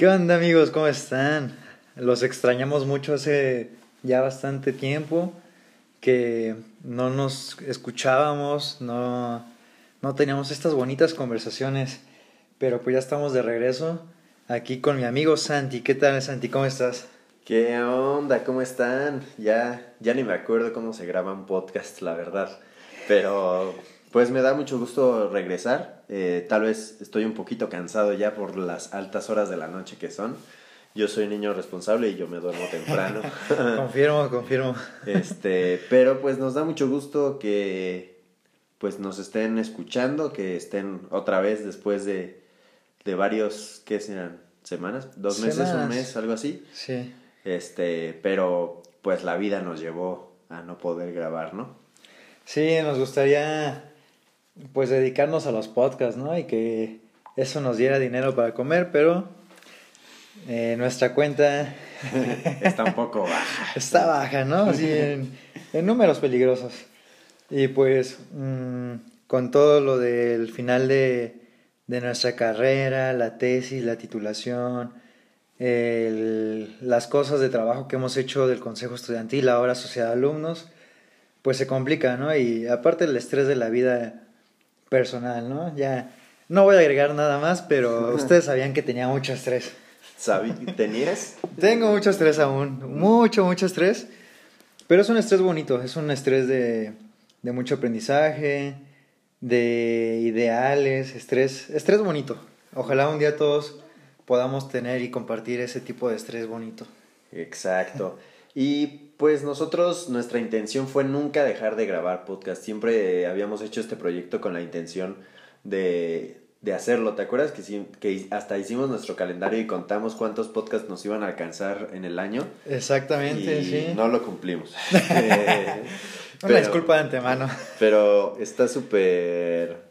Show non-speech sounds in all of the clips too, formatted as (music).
¿Qué onda amigos? ¿Cómo están? Los extrañamos mucho hace ya bastante tiempo que no nos escuchábamos, no, no teníamos estas bonitas conversaciones, pero pues ya estamos de regreso aquí con mi amigo Santi. ¿Qué tal Santi? ¿Cómo estás? ¿Qué onda? ¿Cómo están? Ya, ya ni me acuerdo cómo se graban podcasts, la verdad. Pero pues me da mucho gusto regresar. Eh, tal vez estoy un poquito cansado ya por las altas horas de la noche que son. Yo soy niño responsable y yo me duermo temprano. (laughs) (laughs) confirmo, confirmo. Este, pero pues nos da mucho gusto que pues nos estén escuchando, que estén otra vez después de, de varios, ¿qué serán? ¿Semanas? ¿Dos meses? ¿Un mes? ¿Algo así? Sí. Este, pero pues la vida nos llevó a no poder grabar, ¿no? Sí, nos gustaría pues dedicarnos a los podcasts, ¿no? Y que eso nos diera dinero para comer, pero eh, nuestra cuenta (laughs) está un poco baja. Está baja, ¿no? Así en, números peligrosos. Y pues mm, con todo lo del final de, de nuestra carrera, la tesis, la titulación, las cosas de trabajo que hemos hecho del Consejo Estudiantil, ahora Sociedad de Alumnos, pues se complica, ¿no? Y aparte el estrés de la vida personal, ¿no? Ya no voy a agregar nada más, pero (laughs) ustedes sabían que tenía mucho estrés. ¿Tenías? Tengo mucho estrés aún, mucho, mucho estrés, pero es un estrés bonito, es un estrés de, de mucho aprendizaje, de ideales, estrés, estrés bonito. Ojalá un día todos podamos tener y compartir ese tipo de estrés bonito. Exacto. Y pues nosotros, nuestra intención fue nunca dejar de grabar podcast. Siempre habíamos hecho este proyecto con la intención de, de hacerlo. ¿Te acuerdas que, que hasta hicimos nuestro calendario y contamos cuántos podcasts nos iban a alcanzar en el año? Exactamente, y No lo cumplimos. (laughs) eh, Una disculpa de antemano. Pero está súper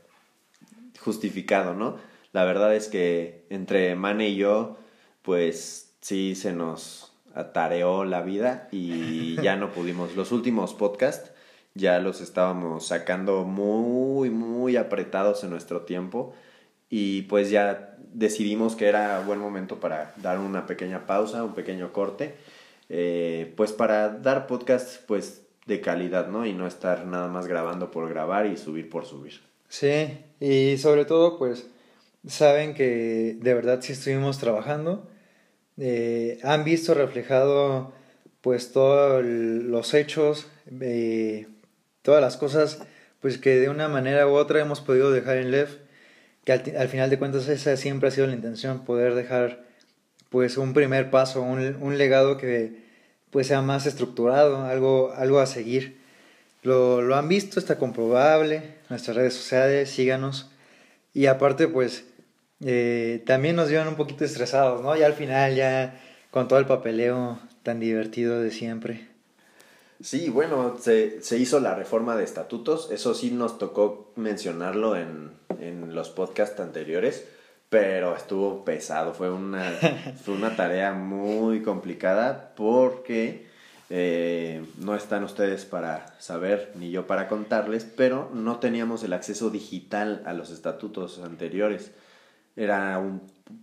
justificado, ¿no? La verdad es que entre Mane y yo, pues sí se nos atareó la vida y (laughs) ya no pudimos. Los últimos podcasts ya los estábamos sacando muy, muy apretados en nuestro tiempo y pues ya decidimos que era buen momento para dar una pequeña pausa, un pequeño corte, eh, pues para dar podcasts pues de calidad, ¿no? Y no estar nada más grabando por grabar y subir por subir. Sí, y sobre todo pues saben que de verdad sí estuvimos trabajando eh, han visto reflejado pues todos los hechos, eh, todas las cosas pues que de una manera u otra hemos podido dejar en LEF, que al, final de cuentas esa siempre ha sido la intención, poder dejar pues un primer paso, un, un legado que pues sea más estructurado, algo, algo a seguir. Lo, lo han visto, está comprobable, nuestras redes sociales, síganos. Y aparte pues eh, también nos dieron un poquito estresados, ¿no? Ya al final, ya con todo el papeleo tan divertido de siempre. Sí, bueno, se, se hizo la reforma de estatutos, eso sí nos tocó mencionarlo en, en los podcasts anteriores, pero estuvo pesado, fue una, (laughs) fue una tarea muy complicada porque eh, no están ustedes para saber ni yo para contarles, pero no teníamos el acceso digital a los estatutos anteriores era un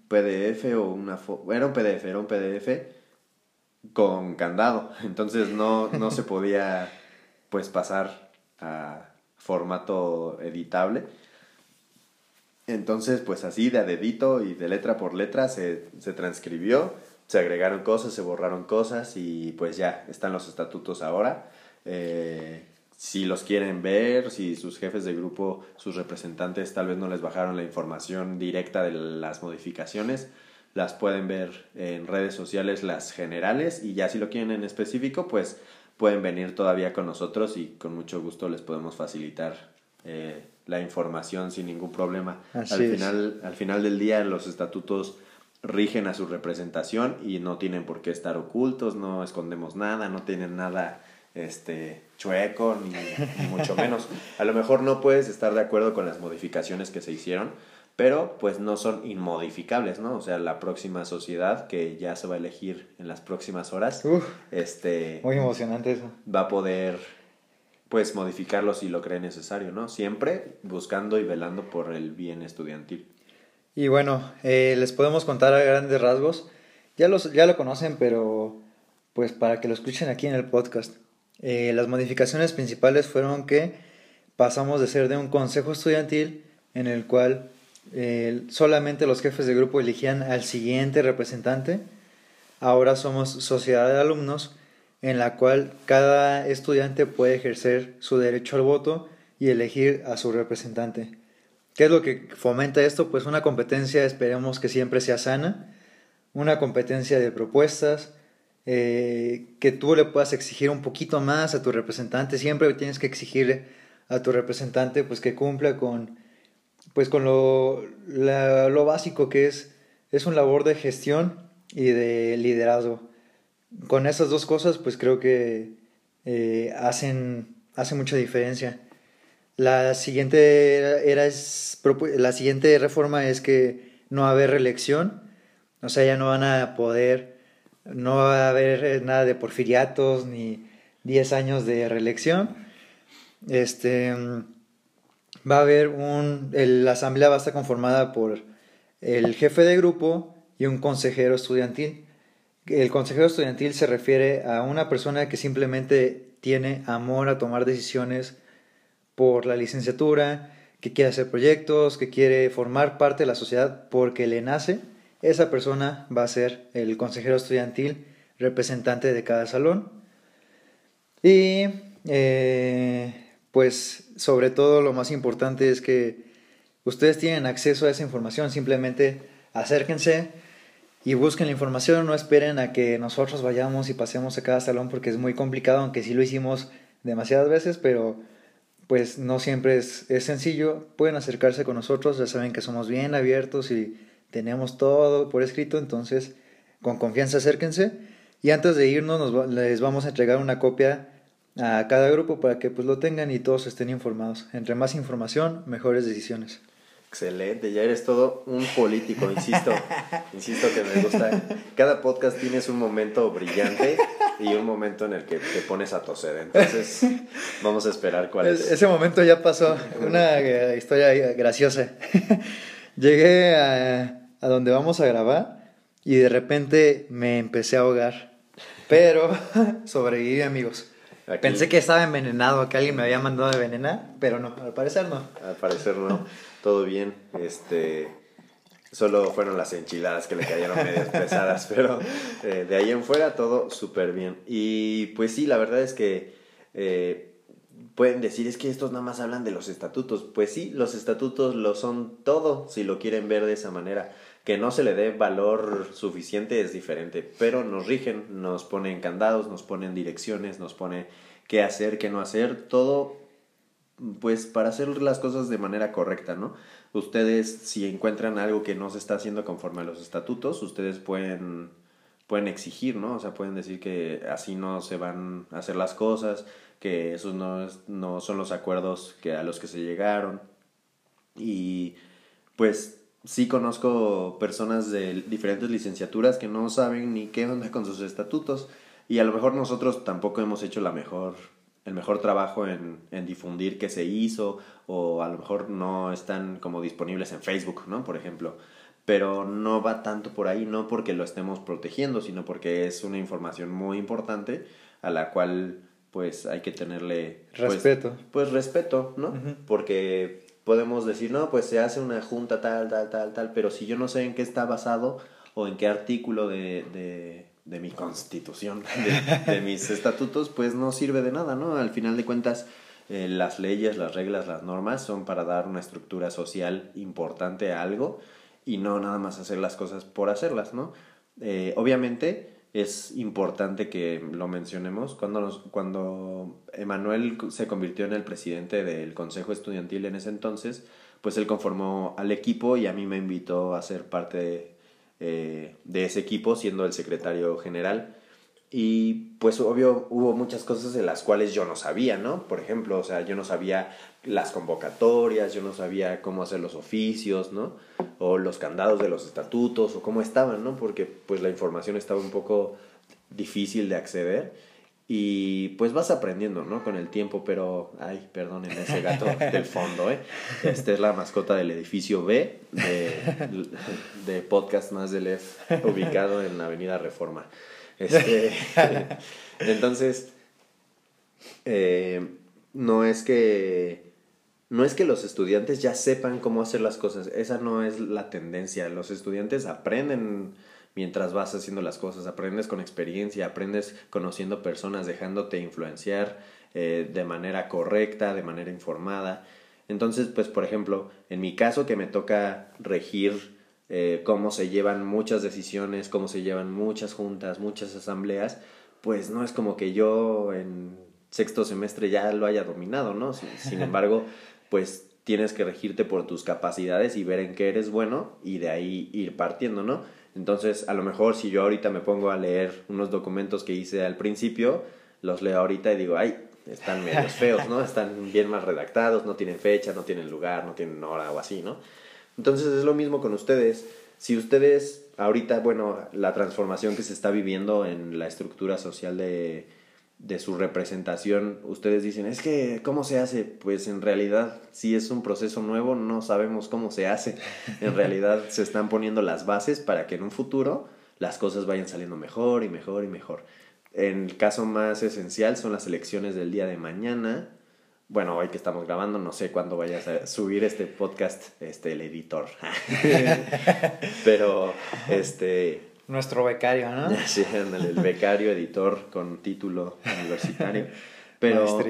PDF o una era un PDF, era un PDF con candado, entonces no, no se podía pues pasar a formato editable. Entonces, pues así de a dedito y de letra por letra se, se transcribió, se agregaron cosas, se borraron cosas y pues ya están los estatutos ahora. Eh, si los quieren ver, si sus jefes de grupo, sus representantes tal vez no les bajaron la información directa de las modificaciones, las pueden ver en redes sociales las generales y ya si lo quieren en específico, pues pueden venir todavía con nosotros y con mucho gusto les podemos facilitar eh, la información sin ningún problema. al, final, al final del día los estatutos rigen a su representación y no tienen por qué estar ocultos, no escondemos nada, no tienen nada este, chueco, ni, mucho menos. A lo mejor no puedes estar de acuerdo con las modificaciones que se hicieron, pero pues no son inmodificables, ¿no? O sea, la próxima sociedad que ya se va a elegir en las próximas horas, este... Muy emocionante eso. Va a poder, pues, modificarlo si lo cree necesario, ¿no? Siempre buscando y velando por el bien estudiantil. Y bueno, eh, les podemos contar a grandes rasgos. Ya, los, ya lo conocen, pero pues para que lo escuchen aquí en el podcast. Eh, las modificaciones principales fueron que pasamos de ser de un consejo estudiantil en el cual eh, solamente los jefes de grupo elegían al siguiente representante. Ahora somos sociedad de alumnos en la cual cada estudiante puede ejercer su derecho al voto y elegir a su representante. ¿Qué es lo que fomenta esto? Pues una competencia, esperemos que siempre sea sana, una competencia de propuestas, eh, que tú le puedas exigir un poquito más a tu representante, siempre tienes que exigirle a tu representante pues que cumpla con pues con lo, lo básico que es es un labor de gestión y de liderazgo. Con esas dos cosas pues creo que eh, hacen hace mucha diferencia. La siguiente era es la siguiente reforma es que no va a haber reelección. O sea ya no van a poder no va a haber nada de porfiriatos ni 10 años de reelección este, va a haber un, la asamblea va a estar conformada por el jefe de grupo y un consejero estudiantil. El consejero estudiantil se refiere a una persona que simplemente tiene amor a tomar decisiones por la licenciatura, que quiere hacer proyectos, que quiere formar parte de la sociedad porque le nace. Esa persona va a ser el consejero estudiantil representante de cada salón. Y eh, pues sobre todo lo más importante es que ustedes tienen acceso a esa información, simplemente acérquense y busquen la información, no esperen a que nosotros vayamos y pasemos a cada salón porque es muy complicado, aunque sí lo hicimos demasiadas veces, pero pues no siempre es, es sencillo, pueden acercarse con nosotros, ya saben que somos bien abiertos y tenemos todo por escrito, entonces con confianza acérquense y antes de irnos nos, les vamos a entregar una copia a cada grupo para que pues lo tengan y todos estén informados. Entre más información, mejores decisiones. Excelente, ya eres todo un político, insisto, (laughs) insisto que me gusta. Cada podcast tienes un momento brillante y un momento en el que te pones a toser, entonces vamos a esperar cuál es. Ese momento ya pasó, (laughs) una historia graciosa. Llegué a, a donde vamos a grabar y de repente me empecé a ahogar, pero (laughs) sobreviví amigos. Pensé que estaba envenenado, que alguien me había mandado de envenenar, pero no, al parecer no. Al parecer no, (laughs) todo bien. Este, solo fueron las enchiladas que le cayeron medio (laughs) pesadas, pero eh, de ahí en fuera todo súper bien. Y pues sí, la verdad es que eh, pueden decir, es que estos nada más hablan de los estatutos. Pues sí, los estatutos lo son todo, si lo quieren ver de esa manera. Que no se le dé valor suficiente es diferente, pero nos rigen, nos ponen candados, nos ponen direcciones, nos pone qué hacer, qué no hacer, todo pues para hacer las cosas de manera correcta, ¿no? Ustedes si encuentran algo que no se está haciendo conforme a los estatutos, ustedes pueden pueden exigir, ¿no? O sea, pueden decir que así no se van a hacer las cosas, que esos no, no son los acuerdos que a los que se llegaron. Y pues sí conozco personas de diferentes licenciaturas que no saben ni qué onda con sus estatutos y a lo mejor nosotros tampoco hemos hecho la mejor el mejor trabajo en, en difundir qué se hizo o a lo mejor no están como disponibles en Facebook, ¿no? Por ejemplo. Pero no va tanto por ahí, no porque lo estemos protegiendo, sino porque es una información muy importante a la cual pues hay que tenerle pues, respeto. Pues, respeto, ¿no? Porque podemos decir, no, pues se hace una junta tal, tal, tal, tal, pero si yo no sé en qué está basado o en qué artículo de, de, de mi constitución, de, de, (laughs) mis estatutos, pues no sirve de nada, ¿no? Al final de cuentas, eh, las leyes, las reglas, las normas son para dar una estructura social importante a algo y no nada más hacer las cosas por hacerlas, ¿no? Eh, obviamente, es importante que lo mencionemos. Cuando, cuando Emanuel se convirtió en el presidente del Consejo Estudiantil en ese entonces, pues él conformó al equipo y a mí me invitó a ser parte eh, de ese equipo, siendo el secretario general. Y pues obvio hubo muchas cosas de las cuales yo no sabía, ¿no? Por ejemplo, o sea, yo no sabía las convocatorias, yo no sabía cómo hacer los oficios, ¿no? O los candados de los estatutos, o cómo estaban, ¿no? Porque pues la información estaba un poco difícil de acceder. y pues vas aprendiendo, ¿no? Con el tiempo, pero, ay, perdonen ese gato (laughs) del fondo, ¿eh? Esta es la mascota del edificio B de, de Podcast Más del F, ubicado en la Avenida Reforma. Este, (laughs) (laughs) entonces, eh, no es que no es que los estudiantes ya sepan cómo hacer las cosas, esa no es la tendencia. Los estudiantes aprenden mientras vas haciendo las cosas, aprendes con experiencia, aprendes conociendo personas, dejándote influenciar eh, de manera correcta, de manera informada. Entonces, pues, por ejemplo, en mi caso que me toca regir eh, cómo se llevan muchas decisiones, cómo se llevan muchas juntas, muchas asambleas, pues no es como que yo en sexto semestre ya lo haya dominado, ¿no? Sin, (laughs) embargo, pues tienes que regirte por tus capacidades y ver en qué eres bueno y de ahí ir partiendo, ¿no? Entonces, a lo mejor si yo ahorita me pongo a leer unos documentos que hice al principio, los leo ahorita y digo, ay, están medios feos, ¿no? (laughs) Están bien mal redactados, no tienen fecha, no tienen lugar, no tienen hora o así, ¿no? Entonces es lo mismo con ustedes. Si ustedes ahorita, bueno, la transformación que se está viviendo en la estructura social de, de su representación, ustedes dicen, es que, ¿cómo se hace? Pues en realidad, si es un proceso nuevo, no sabemos cómo se hace. En (laughs) realidad se están poniendo las bases para que en un futuro las cosas vayan saliendo mejor y mejor y mejor. En el caso más esencial son las elecciones del día de mañana. Bueno, hoy que estamos grabando, no sé cuándo vayas a subir este podcast, este, el editor. (laughs) Pero, este, nuestro becario, ¿no? (laughs) Sí, el becario, editor con título universitario. (laughs) Pero,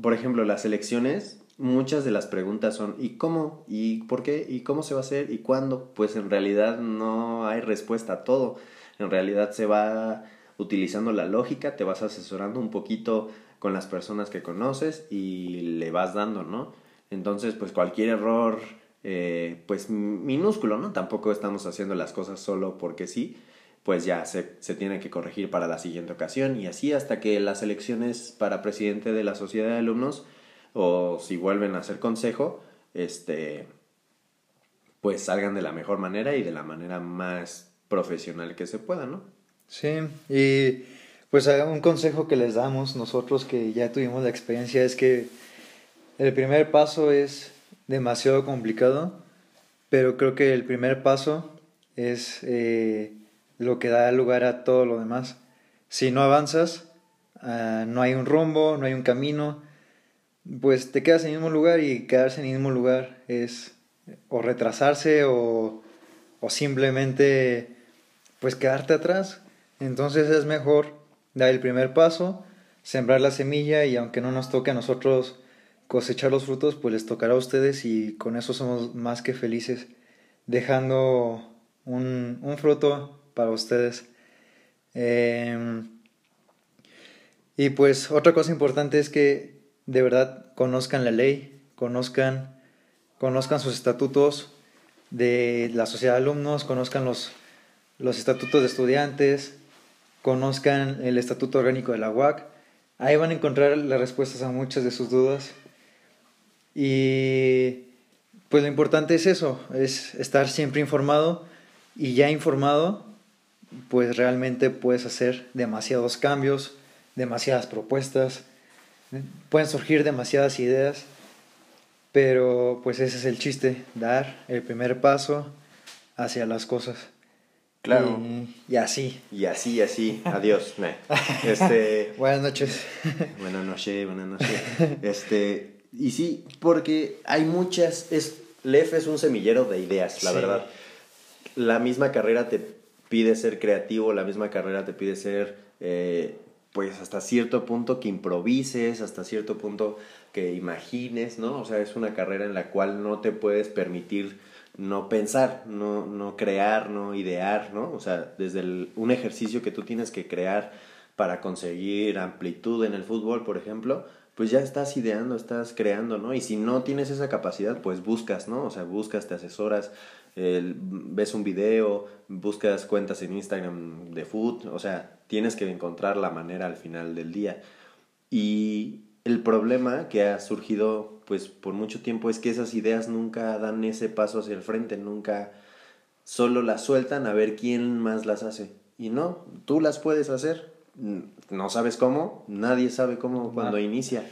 por ejemplo, las elecciones, muchas de las preguntas son ¿y cómo? ¿y por qué? ¿y cómo se va a hacer? ¿y cuándo? Pues en realidad no hay respuesta a todo. En realidad se va utilizando la lógica, te vas asesorando un poquito con las personas que conoces y le vas dando, ¿no? Entonces, pues cualquier error eh, pues minúsculo, ¿no? Tampoco estamos haciendo las cosas solo porque sí, pues ya se, tiene que corregir para la siguiente ocasión y así hasta que las elecciones para presidente de la sociedad de alumnos o si vuelven a ser consejo, este, pues salgan de la mejor manera y de la manera más profesional que se pueda, ¿no? Sí, y pues un consejo que les damos nosotros que ya tuvimos la experiencia es que el primer paso es demasiado complicado, pero creo que el primer paso es eh, lo que da lugar a todo lo demás. Si no avanzas, ah, no hay un rumbo, no hay un camino, pues te quedas en el mismo lugar y quedarse en el mismo lugar es o retrasarse o, o simplemente pues quedarte atrás. Entonces es mejor dar el primer paso, sembrar la semilla y aunque no nos toque a nosotros cosechar los frutos, pues les tocará a ustedes y con eso somos más que felices, dejando un, fruto para ustedes. Em, y pues otra cosa importante es que de verdad conozcan la ley, conozcan, conozcan sus estatutos de la sociedad de alumnos, conozcan los, los estatutos de estudiantes, conozcan el estatuto orgánico de la UAC. Ahí van a encontrar las respuestas a muchas de sus dudas. Y pues lo importante es eso, es estar siempre informado y ya informado, pues realmente puedes hacer demasiados cambios, demasiadas propuestas, pueden surgir demasiadas ideas, pero pues ese es el chiste, dar el primer paso hacia las cosas. Claro. Y, así. Y así, así. Adiós. (laughs) Este... buenas noches. buenas noches, buenas noches. Este, y sí, porque hay muchas, es, LEF es un semillero de ideas, la verdad. La misma carrera te pide ser creativo, la misma carrera te pide ser, eh, pues hasta cierto punto que improvises, hasta cierto punto que imagines, ¿no? O sea, es una carrera en la cual no te puedes permitir no pensar, no, no crear, no idear, ¿no? O sea, desde un ejercicio que tú tienes que crear para conseguir amplitud en el fútbol, por ejemplo, pues ya estás ideando, estás creando, ¿no? Y si no tienes esa capacidad, pues buscas, ¿no? O sea, buscas, te asesoras, ves un video, buscas cuentas en Instagram de food, o sea, tienes que encontrar la manera al final del día. Y el problema que ha surgido, pues, por mucho tiempo es que esas ideas nunca dan ese paso hacia el frente, nunca solo las sueltan a ver quién más las hace. Y no, tú las puedes hacer, no sabes cómo, nadie sabe cómo cuando inicia.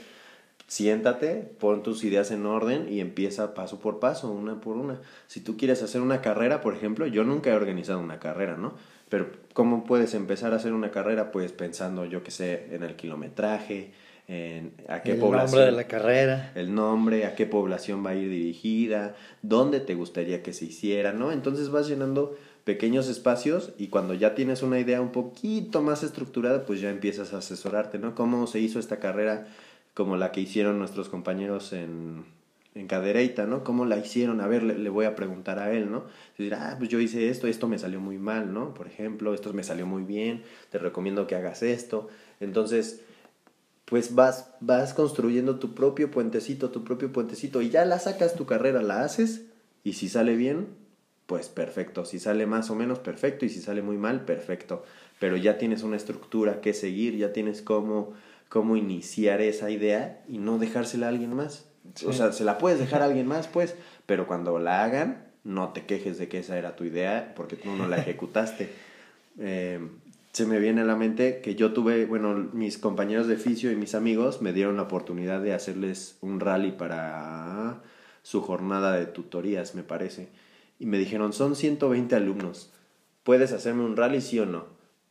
Siéntate, pon tus ideas en orden y empieza paso por paso, una por una. Si tú quieres hacer una carrera, por ejemplo, yo nunca he organizado una carrera, ¿no? Pero ¿cómo puedes empezar a hacer una carrera? Pues pensando, yo qué sé, en el kilometraje, en a qué el población. nombre de la carrera. El nombre, a qué población va a ir dirigida, dónde te gustaría que se hiciera, ¿no? Entonces vas llenando pequeños espacios y cuando ya tienes una idea un poquito más estructurada, pues ya empiezas a asesorarte, ¿no? ¿Cómo se hizo esta carrera como la que hicieron nuestros compañeros en, en Cadereyta, ¿no? ¿Cómo la hicieron? A ver, le, voy a preguntar a él, ¿no? Decir, ah, pues yo hice esto, esto me salió muy mal, ¿no? Por ejemplo, esto me salió muy bien, te recomiendo que hagas esto. Entonces, pues vas, vas construyendo tu propio puentecito, tu propio puentecito, y ya la sacas tu carrera, la haces, y si sale bien, pues perfecto. Si sale más o menos, perfecto. Y si sale muy mal, perfecto. Pero ya tienes una estructura que seguir, ya tienes cómo, cómo iniciar esa idea y no dejársela a alguien más. O sea, se la puedes dejar a alguien más, pues, pero cuando la hagan, no te quejes de que esa era tu idea porque tú no la (laughs) ejecutaste. Eh, se me viene a la mente que yo tuve, bueno, mis compañeros de oficio y mis amigos me dieron la oportunidad de hacerles un rally para su jornada de tutorías, me parece y me dijeron, son 120 alumnos, ¿puedes hacerme un rally, sí o no?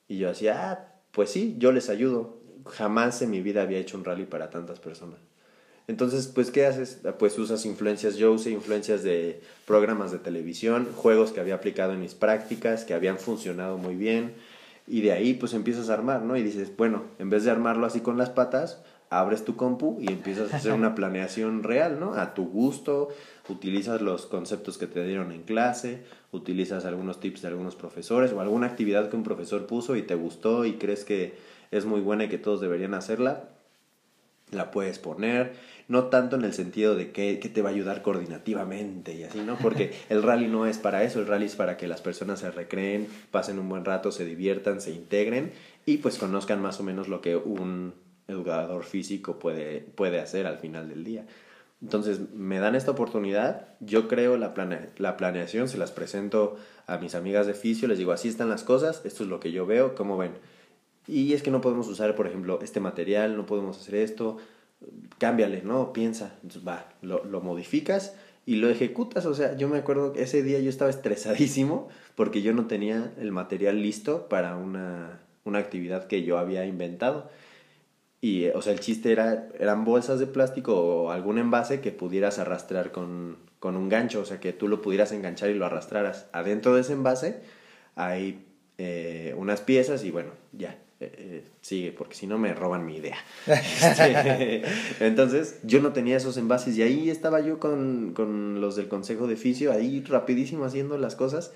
Y yo decía, ah, pues sí, yo les ayudo. Jamás en mi vida había hecho un rally para tantas personas. Entonces, pues, ¿qué haces? Pues usas influencias, yo usé influencias de programas de televisión, juegos que había aplicado en mis prácticas, que habían funcionado muy bien, y de ahí pues empiezas a armar, ¿no? Y dices, bueno, en vez de armarlo así con las patas, abres tu compu y empiezas a hacer una (laughs) planeación real, ¿no? A tu gusto, utilizas los conceptos que te dieron en clase, utilizas algunos tips de algunos profesores o alguna actividad que un profesor puso y te gustó y crees que es muy buena y que todos deberían hacerla, la puedes poner, no tanto en el sentido de que, que, te va a ayudar coordinativamente y así, ¿no? Porque (laughs) el rally no es para eso, el rally es para que las personas se recreen, pasen un buen rato, se diviertan, se integren y pues conozcan más o menos lo que un educador físico puede, puede hacer al final del día. Entonces me dan esta oportunidad, yo creo la, la planeación, se las presento a mis amigas de fisio, les digo, así están las cosas, esto es lo que yo veo, ¿cómo ven? Y es que no podemos usar, por ejemplo, este material, no podemos hacer esto, cámbiale, ¿no? Piensa, va, lo, lo modificas y lo ejecutas. O sea, yo me acuerdo que ese día yo estaba estresadísimo porque yo no tenía el material listo para una, una actividad que yo había inventado. Y, o sea, el chiste era, eran bolsas de plástico o algún envase que pudieras arrastrar con, con un gancho, o sea, que tú lo pudieras enganchar y lo arrastraras. Adentro de ese envase hay eh, unas piezas y bueno, ya, eh, eh, sigue, porque si no me roban mi idea. (laughs) Este, entonces, yo no tenía esos envases y ahí estaba yo con, con los del consejo de oficio, ahí rapidísimo haciendo las cosas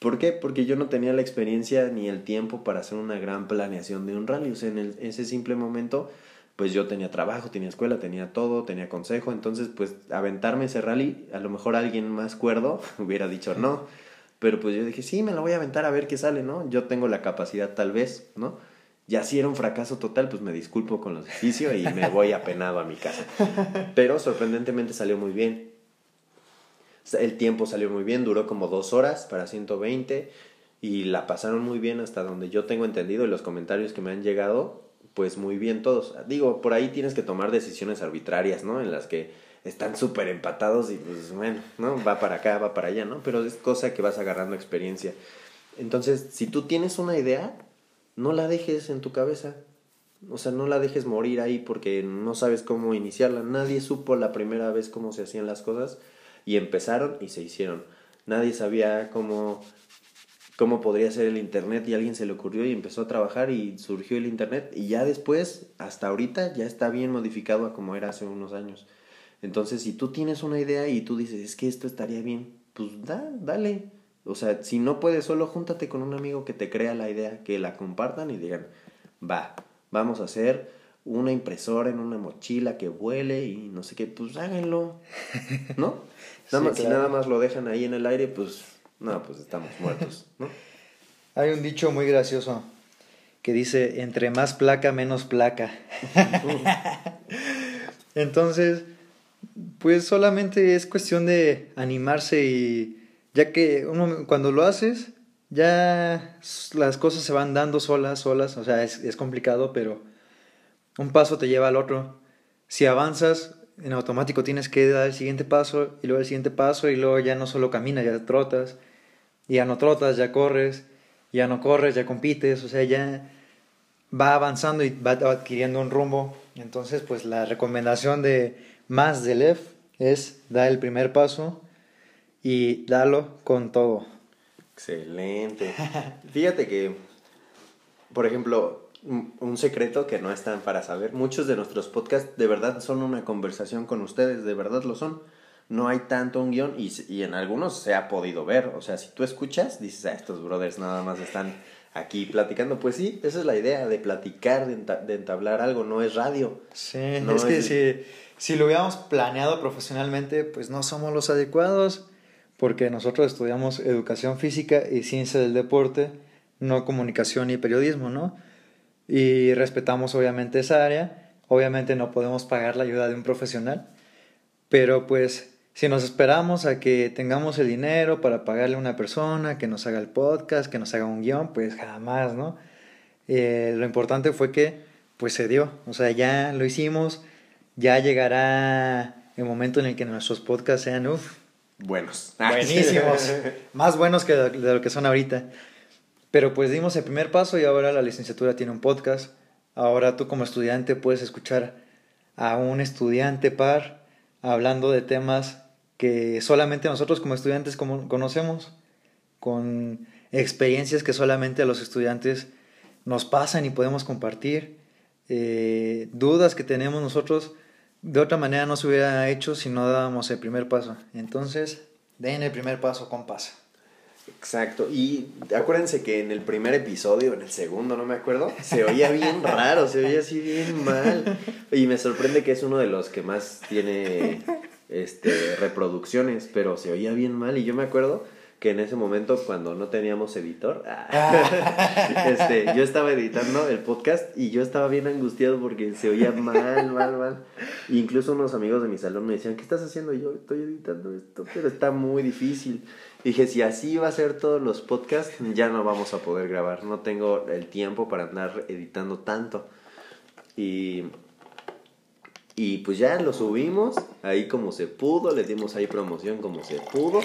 ¿Por qué? Porque yo no tenía la experiencia ni el tiempo para hacer una gran planeación de un rally. O sea, en ese simple momento, pues yo tenía trabajo, tenía escuela, tenía todo, tenía consejo. Entonces, pues aventarme ese rally, a lo mejor alguien más cuerdo (laughs) hubiera dicho no. Pero pues yo dije, sí, me lo voy a aventar a ver qué sale, ¿no? Yo tengo la capacidad tal vez, ¿no? Ya si era un fracaso total, pues me disculpo con los oficios y me voy apenado a mi casa. Pero sorprendentemente salió muy bien. El tiempo salió muy bien, duró como dos horas para 120 y la pasaron muy bien hasta donde yo tengo entendido y los comentarios que me han llegado, pues muy bien todos. Digo, por ahí tienes que tomar decisiones arbitrarias, ¿no? En las que están súper empatados y pues bueno, ¿no? Va para acá, va para allá, ¿no? Pero es cosa que vas agarrando experiencia. Entonces, si tú tienes una idea, no la dejes en tu cabeza. O sea, no la dejes morir ahí porque no sabes cómo iniciarla. Nadie supo la primera vez cómo se hacían las cosas y empezaron y se hicieron. Nadie sabía cómo, cómo podría ser el Internet y alguien se le ocurrió y empezó a trabajar y surgió el Internet y ya después, hasta ahorita, ya está bien modificado a como era hace unos años. Entonces, si tú tienes una idea y tú dices, es que esto estaría bien, pues da, dale. O sea, si no puedes solo, júntate con un amigo que te crea la idea, que la compartan y digan, va, vamos a hacer una impresora en una mochila que vuele y no sé qué, pues háganlo, ¿no? (laughs) Nada más, Si nada más lo dejan ahí en el aire, pues no, pues estamos muertos, ¿no? Hay un dicho muy gracioso que dice, entre más placa, menos placa. (laughs) Entonces, pues solamente es cuestión de animarse y ya que uno, cuando lo haces, ya las cosas se van dando solas, solas, o sea, es, es complicado, pero un paso te lleva al otro. Si avanzas, en automático tienes que dar el siguiente paso y luego el siguiente paso y luego ya no solo caminas, ya trotas, y ya no trotas, ya corres, ya no corres, ya compites, o sea, ya va avanzando y va adquiriendo un rumbo. Entonces, pues la recomendación de más de Lev es dar el primer paso y darlo con todo. Excelente. (laughs) Fíjate que, por ejemplo, un secreto que no están para saber, muchos de nuestros podcasts de verdad son una conversación con ustedes, de verdad lo son. No hay tanto un guion y, y en algunos se ha podido ver. O sea, si tú escuchas, dices, ah, estos brothers nada más están aquí platicando. Pues sí, esa es la idea, de platicar, de, entablar algo, no es radio. Sí, es que si, si lo hubiéramos planeado profesionalmente, pues no somos los adecuados, porque nosotros estudiamos educación física y ciencia del deporte, no comunicación y periodismo, ¿no? Y respetamos obviamente esa área, obviamente no podemos pagar la ayuda de un profesional, pero pues si nos esperamos a que tengamos el dinero para pagarle a una persona, que nos haga el podcast, que nos haga un guion, pues jamás, ¿no? Eh, lo importante fue que pues se dio, o sea, ya lo hicimos, ya llegará el momento en el que nuestros podcasts sean, uff, buenos. Buenísimos, (laughs) más buenos que de lo que son ahorita. Pero pues dimos el primer paso y ahora la licenciatura tiene un podcast. Ahora tú como estudiante puedes escuchar a un estudiante par hablando de temas que solamente nosotros como estudiantes conocemos, con experiencias que solamente a los estudiantes nos pasan y podemos compartir, eh, dudas que tenemos nosotros, de otra manera no se hubiera hecho si no dábamos el primer paso. Entonces, den el primer paso, compas. Exacto, y acuérdense que en el primer episodio, en el segundo, no me acuerdo, se oía bien (laughs) raro, se oía así bien mal. Y me sorprende que es uno de los que más tiene este, reproducciones, pero se oía bien mal y yo me acuerdo que en ese momento cuando no teníamos editor, (laughs) ah, este, yo estaba editando el podcast y yo estaba bien angustiado porque se oía mal, mal, mal. incluso unos amigos de mi salón me decían, ¿qué estás haciendo? yo estoy editando esto, pero está muy difícil. Dije, si así va a ser todos los podcasts, ya no vamos a poder grabar. No tengo el tiempo para andar editando tanto. Y y pues ya lo subimos, ahí como se pudo, le dimos ahí promoción como se pudo.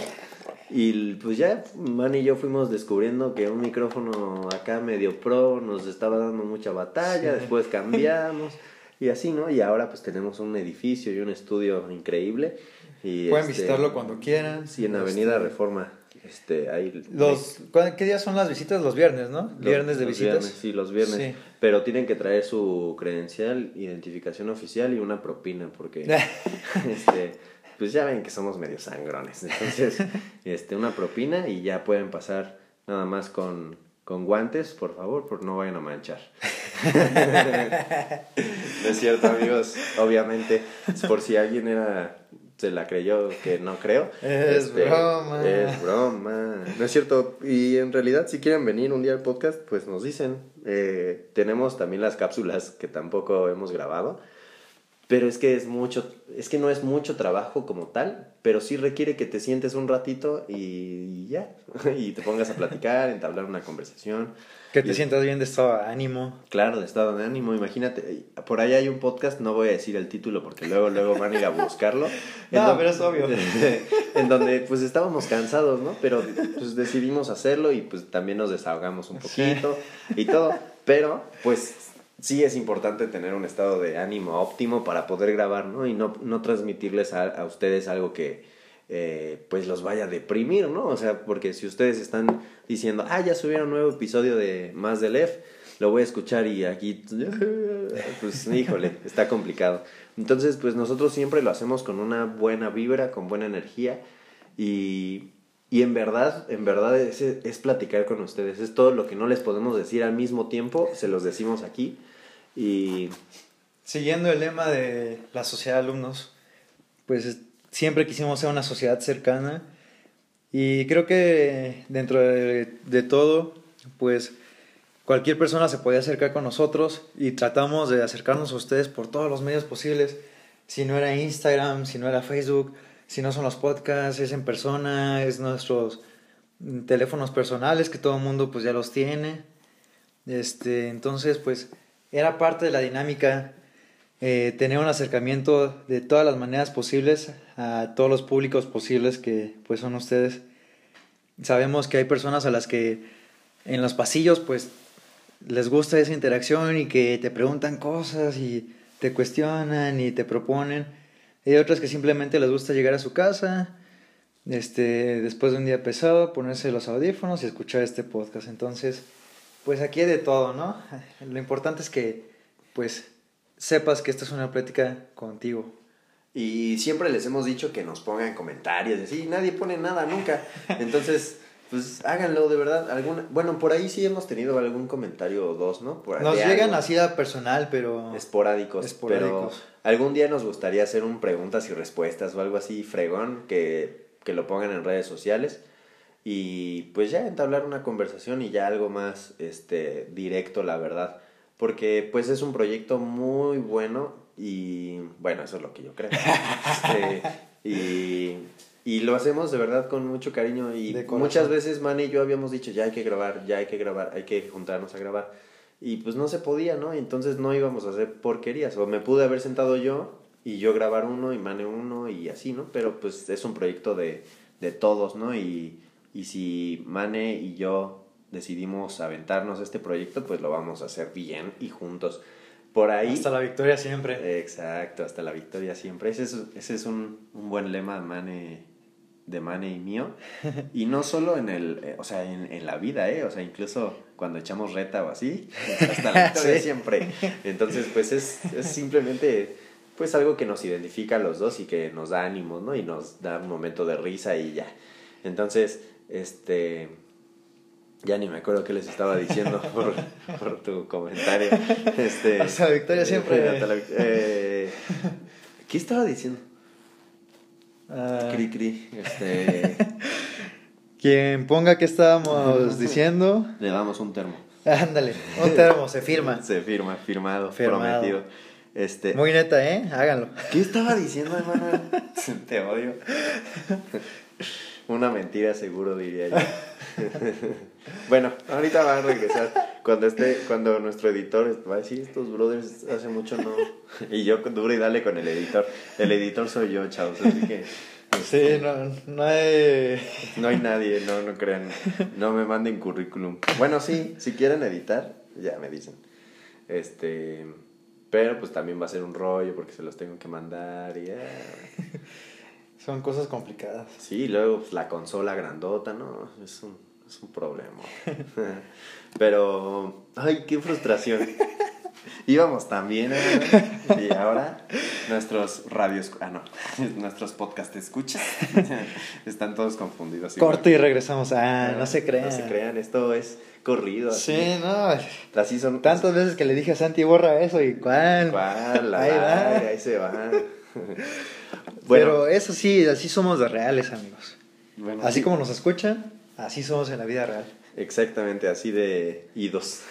Y pues ya Man y yo fuimos descubriendo que un micrófono acá medio pro nos estaba dando mucha batalla, después (laughs) cambiamos y así, ¿no? Y ahora pues tenemos un edificio y un estudio increíble. Y Pueden este, visitarlo cuando quieran. Sí, en Avenida este, Reforma. Este, ahí, los, ¿Qué días son las visitas? Los viernes, ¿no? viernes de visitas. sí, los viernes. Pero tienen que traer su credencial, identificación oficial y una propina, porque (laughs) este, pues ya ven que somos medio sangrones. (laughs) Entonces, este, una propina y ya pueden pasar nada más con, con guantes, por favor, por no vayan a manchar. (laughs) no es cierto, amigos. Obviamente, por si alguien era se la creyó que no creo. Es este, broma. Es broma. No es cierto. Y en realidad, si quieren venir un día al podcast, pues nos dicen. Eh, tenemos también las cápsulas que tampoco hemos grabado. Pero es que es mucho, es que no es mucho trabajo como tal, pero sí requiere que te sientes un ratito y ya, (laughs) y te pongas a platicar, entablar una conversación. Que te sientas bien de estado de ánimo. Claro, de estado de ánimo. Imagínate, por ahí hay un podcast, no voy a decir el título porque luego, luego van a ir a buscarlo. (laughs) no, pero es obvio. (laughs) en donde pues estábamos cansados, ¿no? Pero pues decidimos hacerlo y pues también nos desahogamos un poquito y todo. Pero pues sí es importante tener un estado de ánimo óptimo para poder grabar, ¿no? Y no, no transmitirles a, a ustedes algo que eh, pues los vaya a deprimir, ¿no? O sea, porque si ustedes están diciendo, ah, ya subieron un nuevo episodio de Más de Lef, lo voy a escuchar y aquí, (laughs) pues híjole, está complicado. Entonces, pues nosotros siempre lo hacemos con una buena vibra, con buena energía y, y en verdad, en verdad es, es platicar con ustedes, es todo lo que no les podemos decir al mismo tiempo, se los decimos aquí y... Siguiendo el lema de la sociedad de alumnos, pues siempre quisimos ser una sociedad cercana y creo que dentro de, todo, pues cualquier persona se puede acercar con nosotros y tratamos de acercarnos a ustedes por todos los medios posibles. Si no era Instagram, si no era Facebook, si no son los podcasts, es en persona, es nuestros teléfonos personales que todo el mundo pues ya los tiene. Este, entonces pues era parte de la dinámica eh, tener un acercamiento de todas las maneras posibles a todos los públicos posibles que pues son ustedes. Sabemos que hay personas a las que en los pasillos pues les gusta esa interacción y que te preguntan cosas y te cuestionan y te proponen. Hay otras que simplemente les gusta llegar a su casa, este, después de un día pesado, ponerse los audífonos y escuchar este podcast. Entonces, pues aquí hay de todo, ¿no? (laughs) Lo importante es que, pues, sepas que esta es una plática contigo. Y siempre les hemos dicho que nos pongan comentarios, así, nadie pone nada nunca. (laughs) Entonces, pues háganlo de verdad. Alguna, bueno, por ahí sí hemos tenido algún comentario o dos, ¿no? Por, nos llegan así a personal, pero... Esporádicos, esporádicos. Pero algún día nos gustaría hacer un preguntas y respuestas o algo así fregón que, que lo pongan en redes sociales y pues ya entablar una conversación y ya algo más este directo, la verdad. Porque pues es un proyecto muy bueno y bueno, eso es lo que yo creo. (laughs) Este, y, y, lo hacemos de verdad con mucho cariño y muchas veces Man y yo habíamos dicho, ya hay que grabar, ya hay que grabar, hay que juntarnos a grabar. Y pues no se podía, ¿no? Y entonces no íbamos a hacer porquerías. O me pude haber sentado yo y yo grabar uno y Mane uno y así, ¿no? Pero pues es un proyecto de, de todos, ¿no? Y, y si Mane y yo decidimos aventarnos este proyecto, pues lo vamos a hacer bien y juntos. Por ahí. Hasta la victoria siempre. Exacto, hasta la victoria siempre. Ese es, ese es un, un buen lema de Mane, de Mane y mío. Y no solo en el, eh, o sea, en, en, la vida, ¿eh? O sea, incluso cuando echamos reta o así, (laughs) hasta la victoria siempre. Entonces, pues es, es simplemente pues algo que nos identifica a los dos y que nos da ánimo, ¿no? Y nos da un momento de risa y ya. Entonces, este ya ni me acuerdo qué les estaba diciendo (laughs) por, por tu comentario. Este, hasta la victoria siempre. Eh, ¿Qué estaba diciendo? Uh, cri, cri. Este, (laughs) Quien ponga qué estábamos (laughs) diciendo. Le damos un termo. Ándale, un termo, se firma. Se firma, firmado, firmado. prometido. Este, Muy neta, ¿eh? Háganlo. ¿Qué estaba diciendo, hermano? Te odio. Una mentira seguro, diría yo. (laughs) bueno, ahorita va a regresar. Cuando esté, cuando nuestro editor va a decir, estos brothers hace mucho no. Y yo duro y dale con el editor. El editor soy yo, chavos, así que. Sí, no, no hay... No hay nadie, no, no crean. No me manden currículum. Bueno, sí, si quieren editar, ya me dicen. Este... Pero pues también va a ser un rollo porque se los tengo que mandar y... Son cosas complicadas. Sí, luego pues, la consola grandota, ¿no? Es un, es un problema. (laughs) Pero, ay, qué frustración. Íbamos también, ¿eh? Y ahora nuestros radios, ah, no, (laughs) nuestros podcast escuchas (laughs) están todos confundidos. Corto y regresamos. Ah, no, se crean. No se crean, esto es corrido. Así. Sí, no. Así son. Tantas veces que le dije a Santi, borra eso y cuál. ¿Cuál? ahí va. Ahí se va. Pero eso sí, así somos de reales, amigos. así como nos escuchan, así somos en la vida real. Exactamente, así de idos.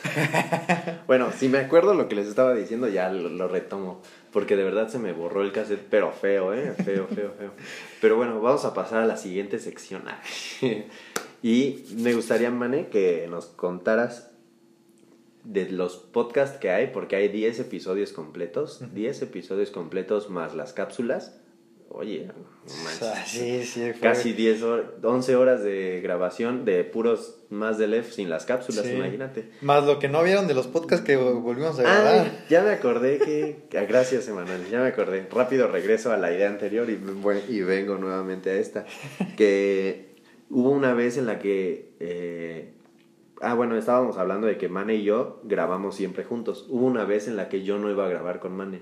(laughs) bueno, si me acuerdo lo que les estaba diciendo, ya lo, retomo. Porque de verdad se me borró el cassette, pero feo, ¿eh? Feo, feo, feo. Pero bueno, vamos a pasar a la siguiente sección. (laughs) y me gustaría, Mane, que nos contaras de los podcasts que hay, porque hay 10 episodios completos, 10 episodios completos más las cápsulas. Oye, (laughs) casi 10 horas, 11 horas de grabación de puros más de Lef sin las cápsulas, imagínate. Más lo que no vieron de los podcasts que volvimos a grabar. ya me acordé que, gracias Emanuel, ya me acordé. Rápido regreso a la idea anterior y, y vengo nuevamente a esta. Que hubo una vez en la que eh, Ah, bueno, estábamos hablando de que Mane y yo grabamos siempre juntos. Hubo una vez en la que yo no iba a grabar con Mane,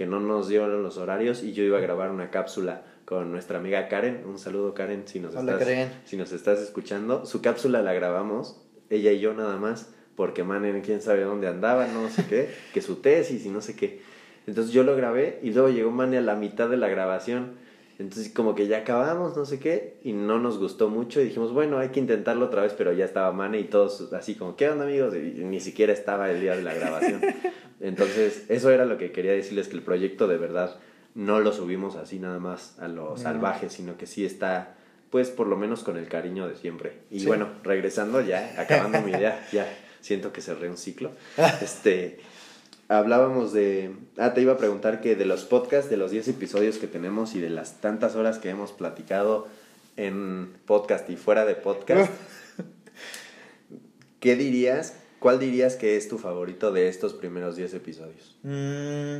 que no nos dieron los horarios y yo iba a grabar una cápsula con nuestra amiga Karen. Un saludo Karen, si nos, estás, si nos estás escuchando. Su cápsula la grabamos, ella y yo nada más, porque Mane quién sabe dónde andaba, no sé qué, que su tesis y no sé qué. Entonces yo lo grabé y luego llegó Mane a la mitad de la grabación entonces como que ya acabamos, no sé qué, y no nos gustó mucho y dijimos, bueno, hay que intentarlo otra vez, pero ya estaba Mane y todos así como, ¿qué onda amigos? Y ni siquiera estaba el día de la grabación. (laughs) Entonces eso era lo que quería decirles, que el proyecto de verdad no lo subimos así nada más a lo salvaje, sino que sí está pues por lo menos con el cariño de siempre. Y bueno, regresando ya, acabando mi idea, ya siento que cerré un ciclo. (laughs) este, hablábamos de, ah, te iba a preguntar que de los podcasts, de los 10 episodios que tenemos y de las tantas horas que hemos platicado en podcast y fuera de podcast, ¿qué dirías? ¿Cuál dirías que es tu favorito de estos primeros 10 episodios? Mm,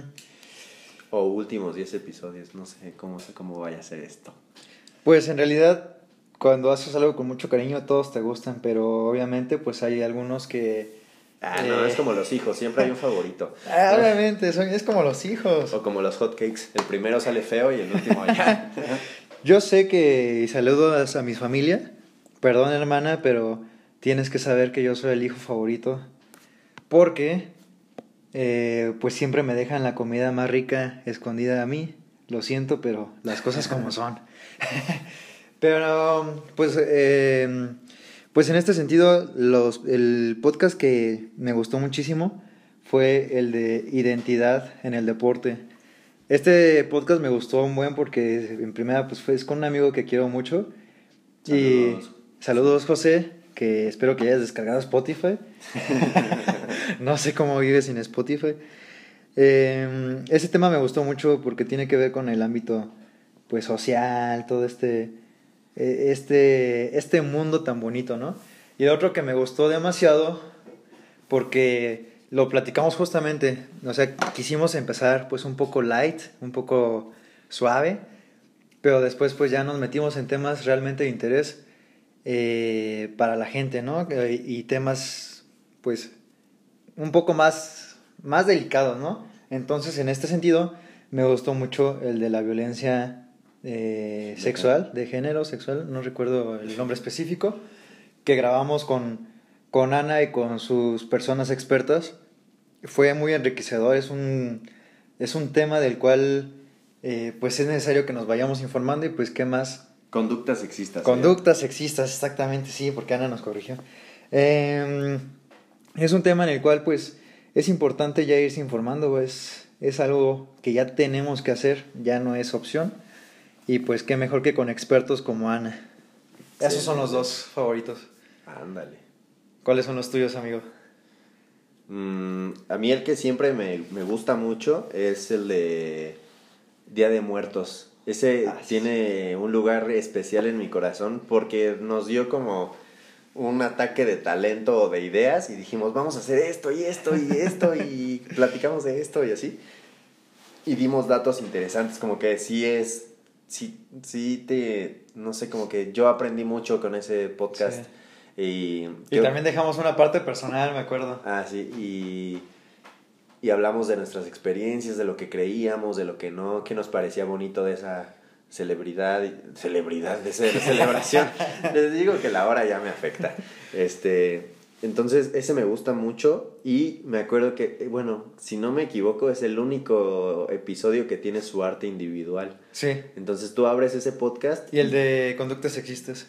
O últimos 10 episodios, no sé cómo, sé cómo vaya a ser esto. Pues en realidad, cuando haces algo con mucho cariño, todos te gustan, pero obviamente, pues hay algunos que. Ah, no, eh, es como los hijos, siempre hay un favorito. (laughs) Ah, obviamente, son, es como los hijos. O como los hotcakes, el primero sale feo y el último ya. (laughs) Yo sé que saludos a mi familia. Perdón, hermana, pero tienes que saber que yo soy el hijo favorito. Porque, eh, pues siempre me dejan la comida más rica escondida a mí. Lo siento, pero las cosas como son. (laughs) pero, pues, eh, pues en este sentido, los, el podcast que me gustó muchísimo fue el de identidad en el deporte. Este podcast me gustó un buen porque en primera pues fue es con un amigo que quiero mucho. Saludos. Y saludos José, que espero que hayas descargado Spotify. (laughs) no sé cómo vives sin Spotify. Eh, ese tema me gustó mucho porque tiene que ver con el ámbito pues social, todo este eh, este este mundo tan bonito, ¿no? Y el otro que me gustó demasiado porque lo platicamos justamente, o sea, quisimos empezar pues un poco light, un poco suave, pero después pues ya nos metimos en temas realmente de interés eh, para la gente, ¿no? Y temas pues un poco más, más delicados, ¿no? Entonces en este sentido me gustó mucho el de la violencia eh, sexual, de género sexual, no recuerdo el nombre específico, que grabamos con, con Ana y con sus personas expertas. Fue muy enriquecedor, es un, es un tema del cual eh, pues es necesario que nos vayamos informando y pues qué más Conductas sexistas. Conductas sexistas, exactamente, sí, porque Ana nos corrigió. Eh, es un tema en el cual, pues, es importante ya irse informando, pues, es algo que ya tenemos que hacer, ya no es opción. Y pues, qué mejor que con expertos como Ana. Sí, Esos son los dos favoritos. Ándale. ¿Cuáles son los tuyos, amigo? Mm, a mí el que siempre me, me gusta mucho es el de Día de Muertos. Ese Ah, sí. tiene un lugar especial en mi corazón porque nos dio como un ataque de talento o de ideas y dijimos, vamos a hacer esto y esto y esto y (laughs) platicamos de esto y así. Y dimos datos interesantes, como que sí es, sí, sí te, no sé, como que yo aprendí mucho con ese podcast. Y, Y también dejamos una parte personal, me acuerdo. Ah, sí, y, y hablamos de nuestras experiencias, de lo que creíamos, de lo que no, que nos parecía bonito de esa celebridad, celebridad, de esa celebración. (laughs) Les digo que la hora ya me afecta. Este, entonces, ese me gusta mucho y me acuerdo que, eh, bueno, si no me equivoco, es el único episodio que tiene su arte individual. Sí. Entonces tú abres ese podcast. Y el de conductas sexistas.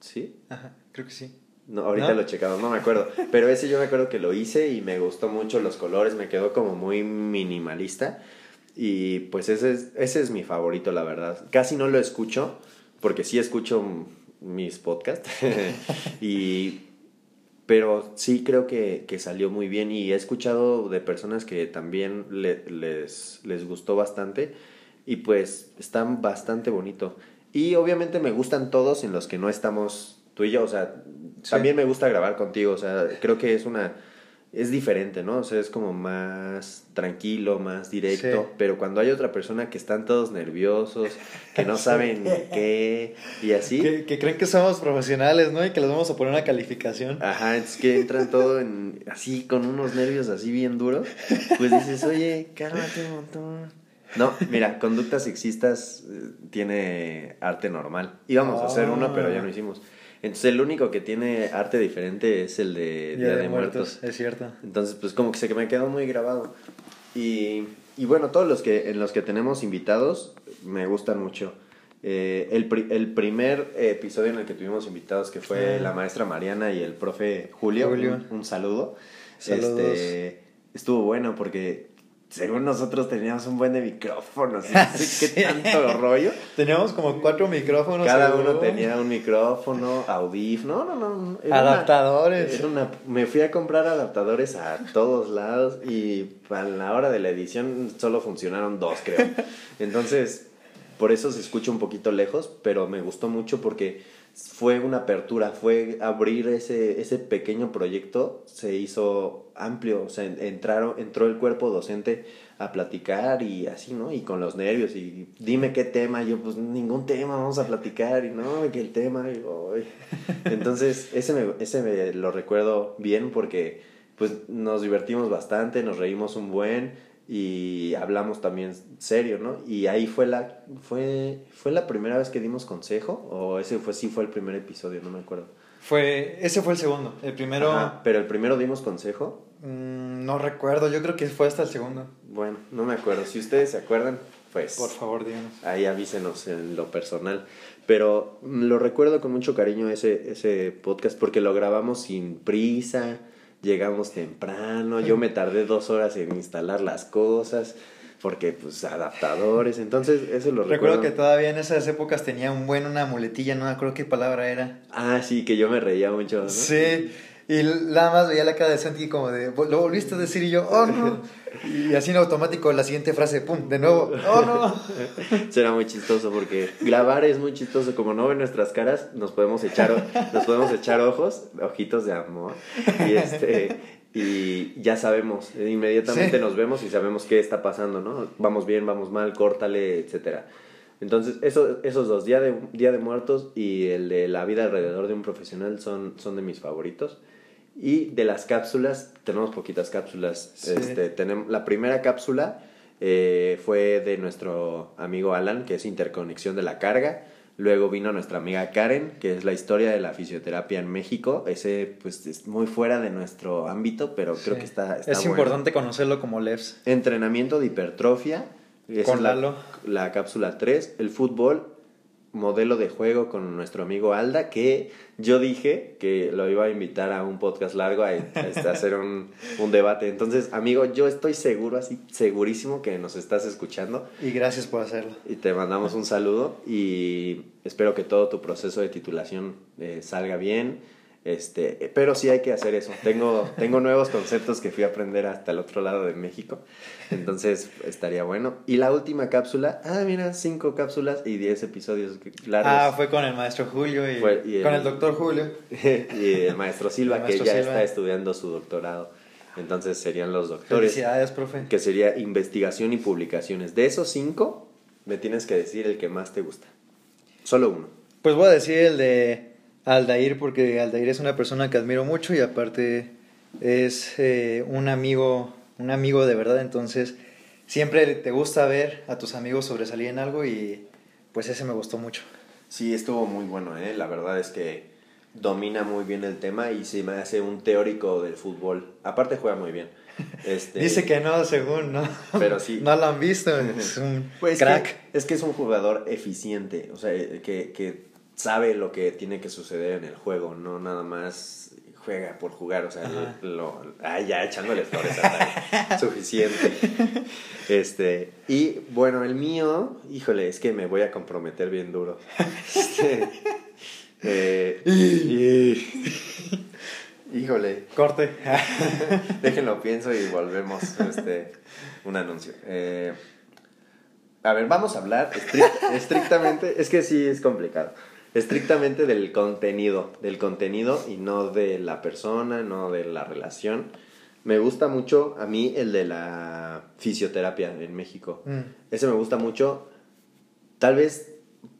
¿Sí? Ajá, creo que sí. No, ahorita ¿No? lo checamos, no me acuerdo. Pero ese yo me acuerdo que lo hice y me gustó mucho los colores, me quedó como muy minimalista. Y pues ese es, ese es mi favorito, la verdad. Casi no lo escucho, porque sí escucho mis podcasts. (laughs) y, pero sí creo que, que salió muy bien y he escuchado de personas que también le- les, les gustó bastante y pues están bastante bonito. Y obviamente me gustan todos en los que no estamos tú y yo, o sea, Sí. también me gusta grabar contigo, o sea, creo que es una es diferente, ¿no? O sea, es como más tranquilo, más directo, Sí. pero cuando hay otra persona que están todos nerviosos, que no (laughs) saben qué y así, Que, que creen que somos profesionales, ¿no? Y que les vamos a poner una calificación. Ajá, es que entran todo en, así con unos nervios así bien duros. Pues dices, oye, cálmate un montón. No, mira, conductas sexistas eh, tiene arte normal. Íbamos a hacer uno, pero ya no hicimos. Entonces el único que tiene arte diferente es el de Día, de, Muertos. Es cierto. Entonces, pues como que se que me quedó muy grabado. Y, y bueno, todos los que en los que tenemos invitados me gustan mucho. Eh, el, pri- el primer episodio en el que tuvimos invitados, que fue Ah. la maestra Mariana y el profe Julio, Julio. Un, un saludo. Saludos. Este, estuvo bueno porque según nosotros teníamos un buen de micrófonos. No sé (laughs) qué tanto rollo. Teníamos como cuatro micrófonos. Cada uno tenía un micrófono, audífono, no, no, no. era Adaptadores. una- era una- me fui a comprar adaptadores a todos lados y a la hora de la edición solo funcionaron dos, creo. (laughs) Entonces, por eso se escucha un poquito lejos, pero me gustó mucho porque fue una apertura, fue abrir ese, ese pequeño proyecto, se hizo amplio, o sea, entraron, entró el cuerpo docente a platicar y así, ¿no? Y con los nervios y dime qué tema, yo pues ningún tema, vamos a platicar y no, que el tema, y, "Ay". (laughs) entonces ese, me, ese me lo recuerdo bien porque pues nos divertimos bastante, nos reímos un buen y hablamos también serio, ¿no? Y ahí fue la fue fue la primera vez que dimos consejo o ese fue sí fue el primer episodio, no me acuerdo. Fue, ese fue el segundo. El primero, Ajá, pero el primero dimos consejo. mm, no recuerdo, yo creo que fue hasta el segundo. Bueno, no me acuerdo. Si ustedes se acuerdan, pues Por favor, díganos. ahí avísenos en lo personal. Pero mm, lo recuerdo con mucho cariño ese, ese podcast porque lo grabamos sin prisa, llegamos temprano, yo me tardé dos horas en instalar las cosas porque pues adaptadores, entonces eso lo recuerdo. Recuerdo que todavía en esas épocas tenía un buen una muletilla, no me acuerdo qué palabra era. Ah, sí, que yo me reía mucho, ¿no? Sí, y nada más veía la cara de Santi como de, lo volviste a decir y yo, oh no. (laughs) Y así en automático la siguiente frase, pum, de nuevo, oh no. (laughs) Será muy chistoso porque grabar es muy chistoso. Como no ven nuestras caras, nos podemos echar, nos podemos echar ojos, ojitos de amor. Y este y ya sabemos, inmediatamente Sí. nos vemos y sabemos qué está pasando, ¿no? Vamos bien, vamos mal, córtale, etcétera. Entonces, eso, esos dos, Día de, Día de Muertos y el de La vida alrededor de un profesional, son, son de mis favoritos. Y de las cápsulas, tenemos poquitas cápsulas. Sí. Este, tenemos, la primera cápsula eh, fue de nuestro amigo Alan, que es Interconexión de la Carga. Luego vino nuestra amiga Karen, que es la historia de la fisioterapia en México. Ese, pues, es muy fuera de nuestro ámbito, pero creo Sí. que está, está Es bueno. importante conocerlo como Levs. Entrenamiento de hipertrofia. Con es la, Lalo. la cápsula 3. El fútbol, modelo de juego con nuestro amigo Alda, que yo dije que lo iba a invitar a un podcast largo a, a este, a hacer un, un debate. Entonces, amigo, yo estoy seguro, así, segurísimo que nos estás escuchando Y gracias por hacerlo. y te mandamos un saludo y espero que todo tu proceso de titulación eh, salga bien. Este, pero sí hay que hacer eso. Tengo, tengo nuevos conceptos que fui a aprender hasta el otro lado de México. Entonces estaría bueno. Y la última cápsula, ah, mira, cinco cápsulas y diez episodios largos. Ah, fue con el maestro Julio y, Fue- y el- con el doctor Julio. (laughs) y el maestro Silva, El que ya Silva. está estudiando su doctorado. Entonces serían los doctores. Felicidades, profe. Que sería investigación y publicaciones. De esos cinco, me tienes que decir el que más te gusta. Solo uno. Pues voy a decir el de Aldair porque Aldair es una persona que admiro mucho y aparte es eh, un amigo, un amigo de verdad, entonces siempre te gusta ver a tus amigos sobresalir en algo y pues ese me gustó mucho. Sí, estuvo muy bueno, ¿eh? La verdad es que domina muy bien el tema y se me hace un teórico del fútbol. Aparte juega muy bien. (laughs) Este, Dice que no, según, ¿no? Pero sí. (laughs) No lo han visto, es un Pues crack. que- es que es un jugador eficiente, o sea, que, que sabe lo que tiene que suceder en el juego, no nada más juega por jugar, o sea, lo, ah, ya echándole flores a (laughs) suficiente. Este, y bueno, el mío, híjole, es que me voy a comprometer bien duro. (laughs) Este, eh, y- híjole, Corte. (laughs) Déjenlo pienso y volvemos este un anuncio. Eh, a ver, vamos a hablar estric- estrictamente, es que sí es complicado. Estrictamente del contenido, del contenido y no de la persona, no de la relación. Me gusta mucho a mí el de la fisioterapia en México. Mm. Ese me gusta mucho, tal vez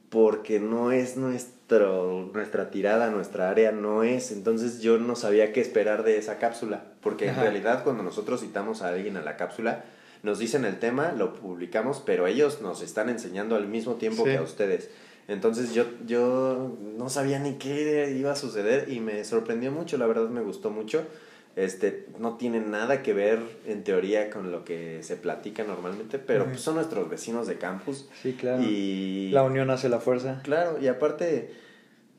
porque no es nuestro, nuestra tirada, nuestra área no es. Entonces yo no sabía qué esperar de esa cápsula. Porque Ajá. en realidad cuando nosotros citamos a alguien a la cápsula, nos dicen el tema, lo publicamos, pero ellos nos están enseñando al mismo tiempo Sí. que a ustedes. Entonces yo, yo no sabía ni qué iba a suceder y me sorprendió mucho, la verdad me gustó mucho. Este, no tiene nada que ver en teoría con lo que se platica normalmente, pero pues, son nuestros vecinos de campus. Sí, claro. Y La unión hace la fuerza. Claro, y aparte,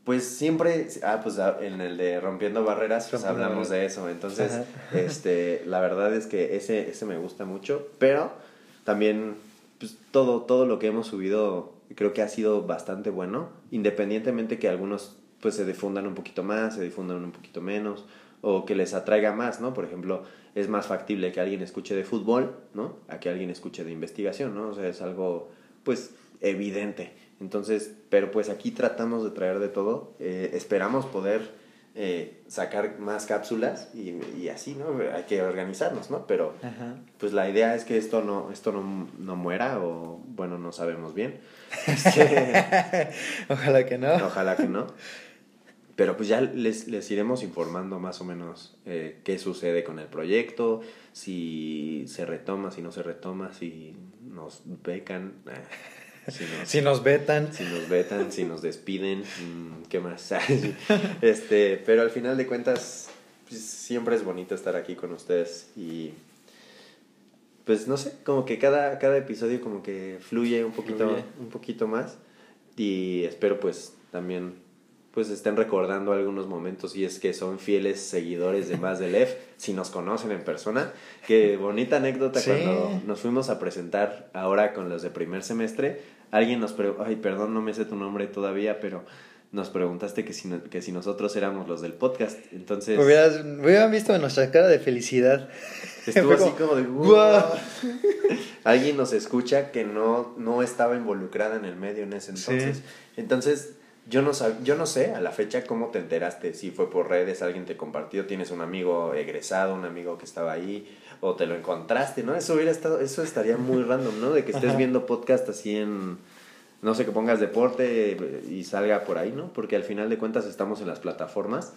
Pues siempre, ah, pues ah, en el de Rompiendo Barreras pues Rompiendo hablamos de eso, entonces, Ajá. (laughs) este, la verdad es que ese, ese me gusta mucho, pero también, pues todo, todo lo que hemos subido creo que ha sido bastante bueno, independientemente que algunos pues se difundan un poquito más, se difundan un poquito menos, o que les atraiga más, ¿no? Por ejemplo, es más factible que alguien escuche de fútbol, ¿no? A que alguien escuche de investigación, ¿no? O sea, es algo, pues, evidente. Entonces, pero pues aquí tratamos de traer de todo. Eh, esperamos poder eh, sacar más cápsulas y, y así, ¿no? Hay que organizarnos, ¿no? Pero Ajá. pues la idea es que esto no, esto no, no muera o, bueno, no sabemos bien. (laughs) Este, Ojalá que no. Ojalá que no. Pero pues ya les, les iremos informando más o menos eh, qué sucede con el proyecto, si se retoma, si no se retoma, si nos becan, eh, si, nos, Si nos vetan. si nos vetan, si nos despiden, mm, ¿qué más? (laughs) este, pero al final de cuentas, pues, siempre es bonito estar aquí con ustedes y pues no sé, como que cada, cada episodio como que fluye un poquito, Fluye. un poquito más y espero pues también pues estén recordando algunos momentos y es que son fieles seguidores de Más del F, (laughs) si nos conocen en persona. Qué bonita anécdota Sí. cuando nos fuimos a presentar ahora con los de primer semestre. Alguien nos preguntó, ay, perdón, no me sé tu nombre todavía, pero nos preguntaste que si, no- que si nosotros éramos los del podcast. Entonces, Hubieras, hubieran visto nuestra cara de felicidad. (laughs) estuvo así como, de, "Guau". (laughs) Alguien nos escucha que no, no estaba involucrada en el medio en ese Sí. entonces. Yo no, sab- yo no sé a la fecha cómo te enteraste, si fue por redes, alguien te compartió, tienes un amigo egresado, un amigo que estaba ahí, o te lo encontraste, ¿no? Eso hubiera estado, eso estaría muy random, ¿no? De que estés Ajá. viendo podcast así en, no sé, que pongas deporte y salga por ahí, ¿no? Porque al final de cuentas estamos en las plataformas.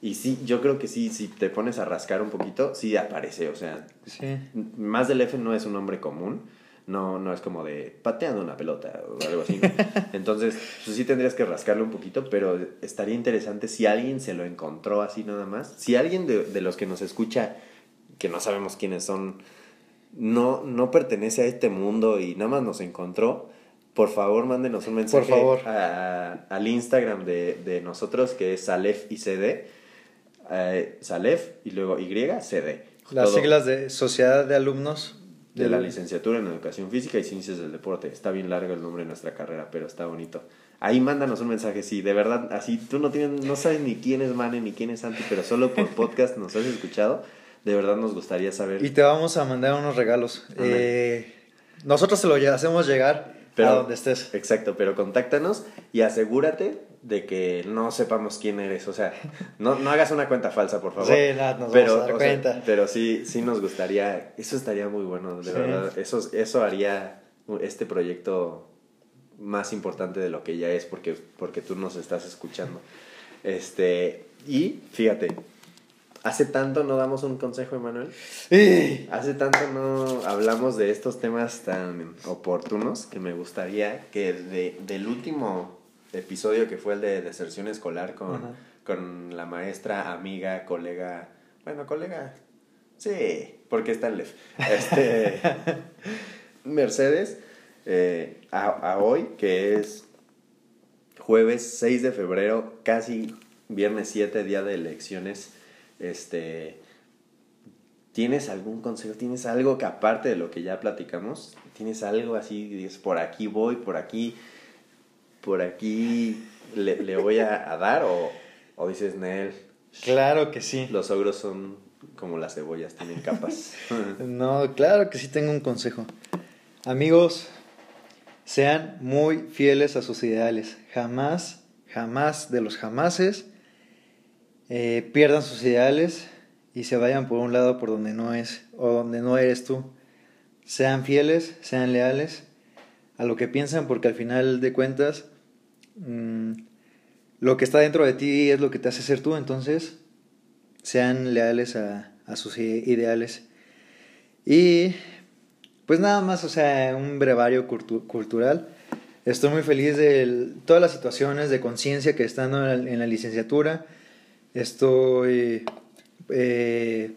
Y sí, yo creo que sí, si te pones a rascar un poquito, sí aparece, o sea, Sí. más del F no es un nombre común. No, no es como de pateando una pelota o algo así. ¿no? (laughs) Entonces, pues sí tendrías que rascarlo un poquito, pero estaría interesante si alguien se lo encontró así nada más. Si alguien de, de los que nos escucha, que no sabemos quiénes son, no, no pertenece a este mundo y nada más nos encontró, por favor mándenos un mensaje favor. a- al Instagram de, de nosotros que es Salef ICD. eh, Salef y luego YCD. Las Todo siglas de Sociedad de Alumnos de la licenciatura en Educación Física y Ciencias del Deporte. Está bien largo el nombre de nuestra carrera, pero está bonito. Ahí mándanos un mensaje, sí, de verdad, así tú no tienes, no sabes ni quién es Mane ni quién es Santi, pero solo por (laughs) podcast nos has escuchado. De verdad nos gustaría saber. Y te vamos a mandar unos regalos. Eh, nosotros se lo hacemos llegar Pero- a donde estés. Exacto, pero contáctanos y asegúrate de que no sepamos quién eres. O sea, no, no hagas una cuenta falsa, por favor. Sí, nada, nos pero, vamos a dar o sea, cuenta. pero sí, sí nos gustaría, eso estaría muy bueno, de Sí. verdad. Eso, eso haría este proyecto más importante de lo que ya es porque, porque tú nos estás escuchando. Este, y fíjate, hace tanto no damos un consejo, Emanuel. ¡Ih! Hace tanto no hablamos de estos temas tan oportunos que me gustaría que de- del último episodio que fue el de deserción escolar con, con la maestra, amiga, colega, bueno, colega, sí, porque está en LEF, este, (laughs) Mercedes, eh, a, a hoy, que es jueves 6 de febrero, casi viernes 7, día de elecciones, este... ¿Tienes algún consejo? ¿Tienes algo que aparte de lo que ya platicamos? ¿Tienes algo así? Dices, por aquí voy, por aquí, por aquí le, le voy a, a dar? O, o dices, Nel, Claro que sí. los ogros son como las cebollas, tienen capas. (laughs) No, claro que sí tengo un consejo. Amigos, sean muy fieles a sus ideales. Jamás, jamás de los jamases eh, pierdan sus ideales y se vayan por un lado por donde no es o donde no eres tú. Sean fieles, sean leales a lo que piensan porque al final de cuentas mm, lo que está dentro de ti es lo que te hace ser tú. Entonces, sean leales a, sus ideales. Y pues nada más, o sea, un brevario cultu- cultural. Estoy muy feliz de todas las situaciones de conciencia que están en la, en la licenciatura. Estoy eh,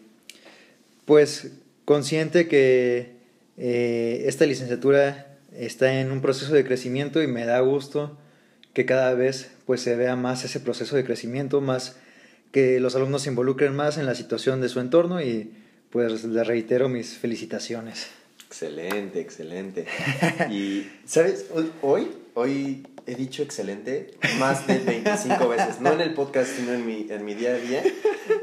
pues consciente que eh, esta licenciatura está en un proceso de crecimiento y me da gusto que cada vez pues se vea más ese proceso de crecimiento, más que los alumnos se involucren más en la situación de su entorno y pues les reitero mis felicitaciones. Excelente, excelente. (laughs) Y, ¿sabes? Hoy, hoy he dicho excelente más de 25 (laughs) veces, no en el podcast, sino en mi, en mi día a día.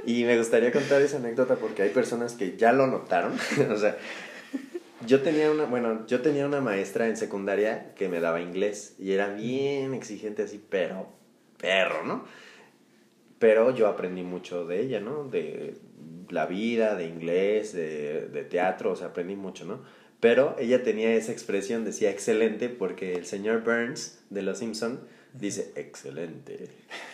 Y me gustaría contar esa anécdota porque hay personas que ya lo notaron. (laughs) o sea, yo tenía una, bueno, yo tenía una maestra en secundaria que me daba inglés y era bien exigente así, pero perro, ¿no? Pero yo aprendí mucho de ella, ¿no? De la vida, de inglés, de, de teatro, o sea, aprendí mucho, ¿no? Pero ella tenía esa expresión, decía excelente, porque el señor Burns de Los Simpson dice excelente.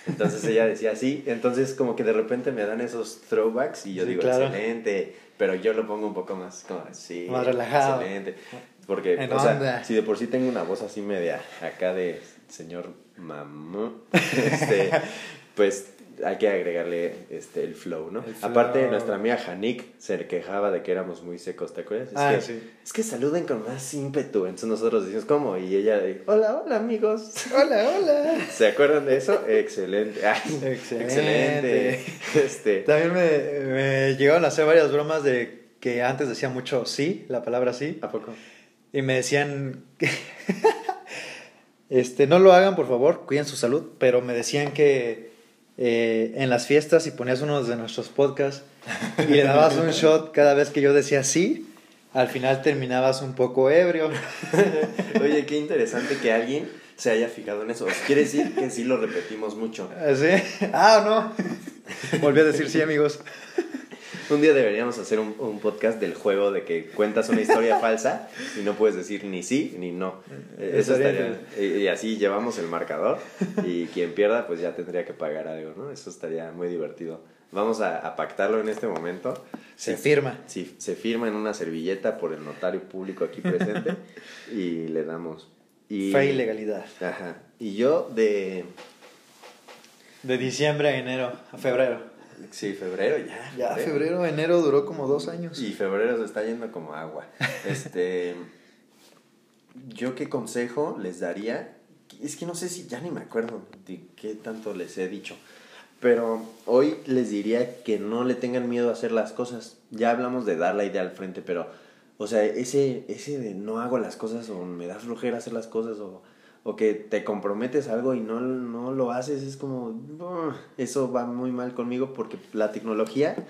Entonces ella decía así, entonces como que de repente me dan esos throwbacks y yo digo excelente, pero yo lo pongo un poco más como así, más relajado. Excelente. Porque, o sea, si de por sí tengo una voz así media acá de señor mamá, (laughs) este, pues hay que agregarle este, el flow, ¿no? Aparte, nuestra amiga Hanik se quejaba de que éramos muy secos, ¿te acuerdas? Es, ah, que, sí. es que saluden con más ímpetu. Entonces nosotros decimos, ¿cómo? Y ella dice, hola, hola, amigos. (laughs) Hola, hola. ¿Se acuerdan de eso? Excelente. excelente. excelente. Este. También me, me llegaron a hacer varias bromas de que antes decía mucho sí, la palabra sí. ¿A poco? Y me decían que... (laughs) este, no lo hagan, por favor, cuiden su salud, pero me decían que eh, en las fiestas y ponías uno de nuestros podcasts y le dabas un (laughs) shot cada vez que yo decía sí, al final terminabas un poco ebrio. (laughs) Oye, qué interesante que alguien se haya fijado en eso. Quiere decir que sí lo repetimos mucho. ¿Sí? Ah, no. Volví a decir sí, amigos. Un día deberíamos hacer un, un, podcast del juego de que cuentas una historia (laughs) falsa y no puedes decir ni sí ni no. Eso estaría, y, así llevamos el marcador (laughs) y quien pierda pues ya tendría que pagar algo, ¿no? Eso estaría muy divertido. Vamos a, a pactarlo en este momento. Se firma. Sí, se firma en una servilleta por el notario público aquí presente (laughs) y le damos. Y, Fe y legalidad. Ajá. Y yo de... De diciembre a enero, a febrero. Sí, febrero ya. Ya, febrero, enero duró como dos años. Y febrero se está yendo como agua. Este. yo qué consejo les daría. Es que no sé si ya ni me acuerdo de qué tanto les he dicho. Pero hoy les diría que no le tengan miedo a hacer las cosas. Ya hablamos de dar la idea al frente, pero, o sea, ese, ese de no hago las cosas o me da flojera hacer las cosas o o que te comprometes algo y no, no lo haces, es como, eso va muy mal conmigo porque la tecnología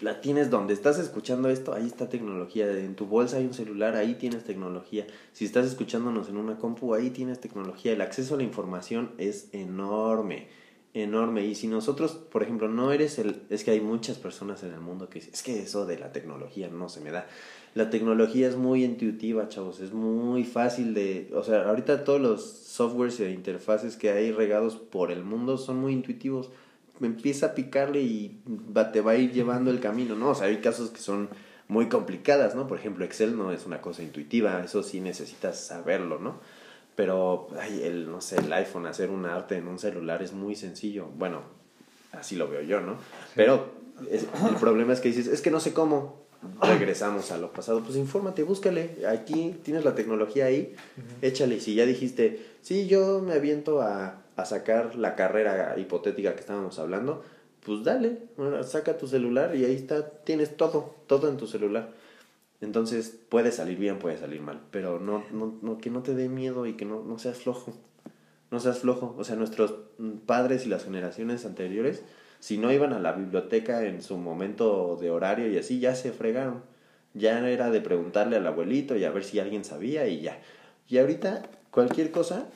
la tienes donde estás escuchando esto, ahí está tecnología, en tu bolsa hay un celular, ahí tienes tecnología, si estás escuchándonos en una compu, ahí tienes tecnología, el acceso a la información es enorme, enorme, y si nosotros, por ejemplo, no eres el, es que hay muchas personas en el mundo que dicen, es que eso de la tecnología no se me da, la tecnología es muy intuitiva, chavos, es muy fácil de, o sea, ahorita todos los softwares e interfaces que hay regados por el mundo son muy intuitivos. Empieza a picarle y va, te va a ir llevando el camino, ¿no? O sea, hay casos que son muy complicadas, ¿no? Por ejemplo, Excel no es una cosa intuitiva, eso sí necesitas saberlo, ¿no? Pero, ay, el, no sé, el iPhone, hacer un arte en un celular es muy sencillo. Bueno, así lo veo yo, ¿no? Pero el problema es que dices, es que no sé cómo regresamos a lo pasado, pues infórmate, búscale, aquí tienes la tecnología ahí, échale, y si ya dijiste, sí, yo me aviento a, a, sacar la carrera hipotética que estábamos hablando, pues dale, saca tu celular y ahí está, tienes todo, todo en tu celular. Entonces puede salir bien, puede salir mal, pero no, no, no que no te dé miedo y que no, no seas flojo, no seas flojo, o sea, nuestros padres y las generaciones anteriores, si no iban a la biblioteca en su momento de horario y así, ya se fregaron. Ya era de preguntarle al abuelito y a ver si alguien sabía y ya. Y ahorita, cualquier cosa,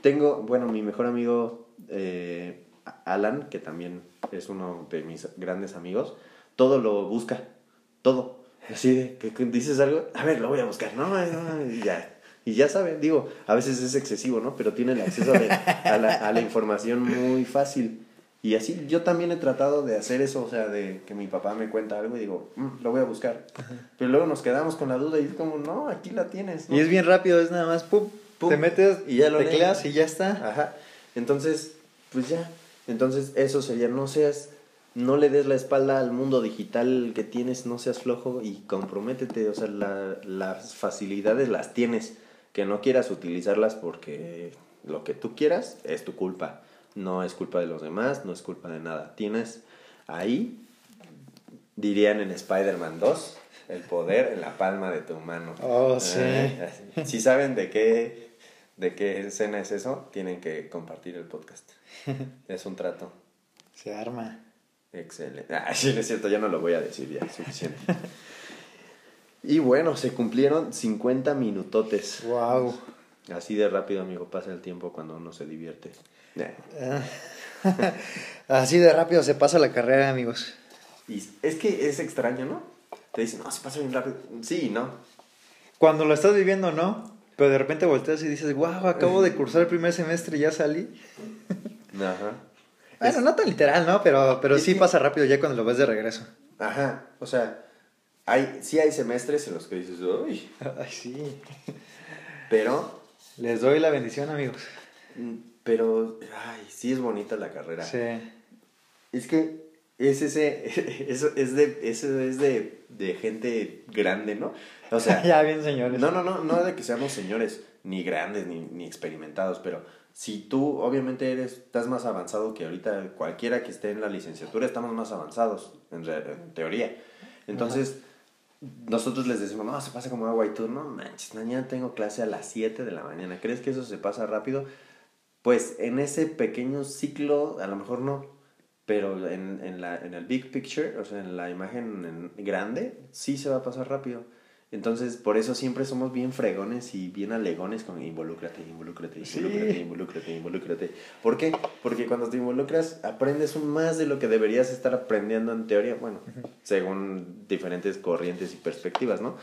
tengo, bueno, mi mejor amigo eh, Alan, que también es uno de mis grandes amigos, todo lo busca, todo. Así de que dices algo, a ver, lo voy a buscar, no, y ya. Y ya sabe, digo, a veces es excesivo, ¿no? Pero tiene el acceso a la información muy fácil. Y así yo también he tratado de hacer eso, o sea, de que mi papá me cuenta algo y digo, mm, lo voy a buscar. Pero luego nos quedamos con la duda y es como, no, aquí la tienes. Y es bien rápido, es nada más, pum, pum te metes y ya lo tecleas y ya está. Ajá. Entonces, pues ya. Entonces, eso sería, no seas, no le des la espalda al mundo digital que tienes, no seas flojo y comprométete. O sea, la, las facilidades las tienes. Que no quieras utilizarlas porque lo que tú quieras, es tu culpa. No es culpa de los demás, no es culpa de nada. Tienes ahí, dirían en Spider-Man 2, el poder en la palma de tu mano. Oh, sí. Eh, (laughs) si saben de qué, de qué escena es eso, tienen que compartir el podcast. (laughs) Es un trato. Se arma. Excelente. Ah, sí, es cierto, ya no lo voy a decir, ya, suficiente. y bueno, se cumplieron 50 minutotes. Wow. Así de rápido, amigo, pasa el tiempo cuando uno se divierte. (laughs) Así de rápido se pasa la carrera, amigos. Y es que es extraño, ¿no? Te dicen, no, se pasa bien rápido. Sí, ¿no? Cuando lo estás viviendo, no. Pero de repente volteas y dices, wow, acabo de cursar el primer semestre y ya salí. (laughs) Ajá. Bueno, no tan literal, ¿no? Pero, pero sí pasa rápido ya cuando lo ves de regreso. Ajá. O sea, hay, sí hay semestres en los que dices, uy. (laughs) Ay, sí. Pero. Les doy la bendición, amigos. Pero, ay, sí es bonita la carrera. Sí. Es que es ese, (laughs) eso es de, eso es de, de gente grande, ¿no? O sea, (laughs) ya bien señores. No, no, no, no de que seamos señores, ni grandes, ni, ni experimentados, pero si tú obviamente eres, estás más avanzado que ahorita cualquiera que esté en la licenciatura, estamos más avanzados, en, en teoría. Entonces, nosotros les decimos, no, se pasa como agua y tú, no manches, mañana tengo clase a las 7 de la mañana, ¿crees que eso se pasa rápido? Pues en ese pequeño ciclo, a lo mejor no, pero en, en, la, en el big picture, o sea, en la imagen grande, sí se va a pasar rápido. Entonces, por eso siempre somos bien fregones y bien alegones con involúcrate, involúcrate, involúcrate, involúcrate, involúcrate. ¿Por qué? Porque cuando te involucras aprendes más de lo que deberías estar aprendiendo en teoría, bueno, según diferentes corrientes y perspectivas, ¿no?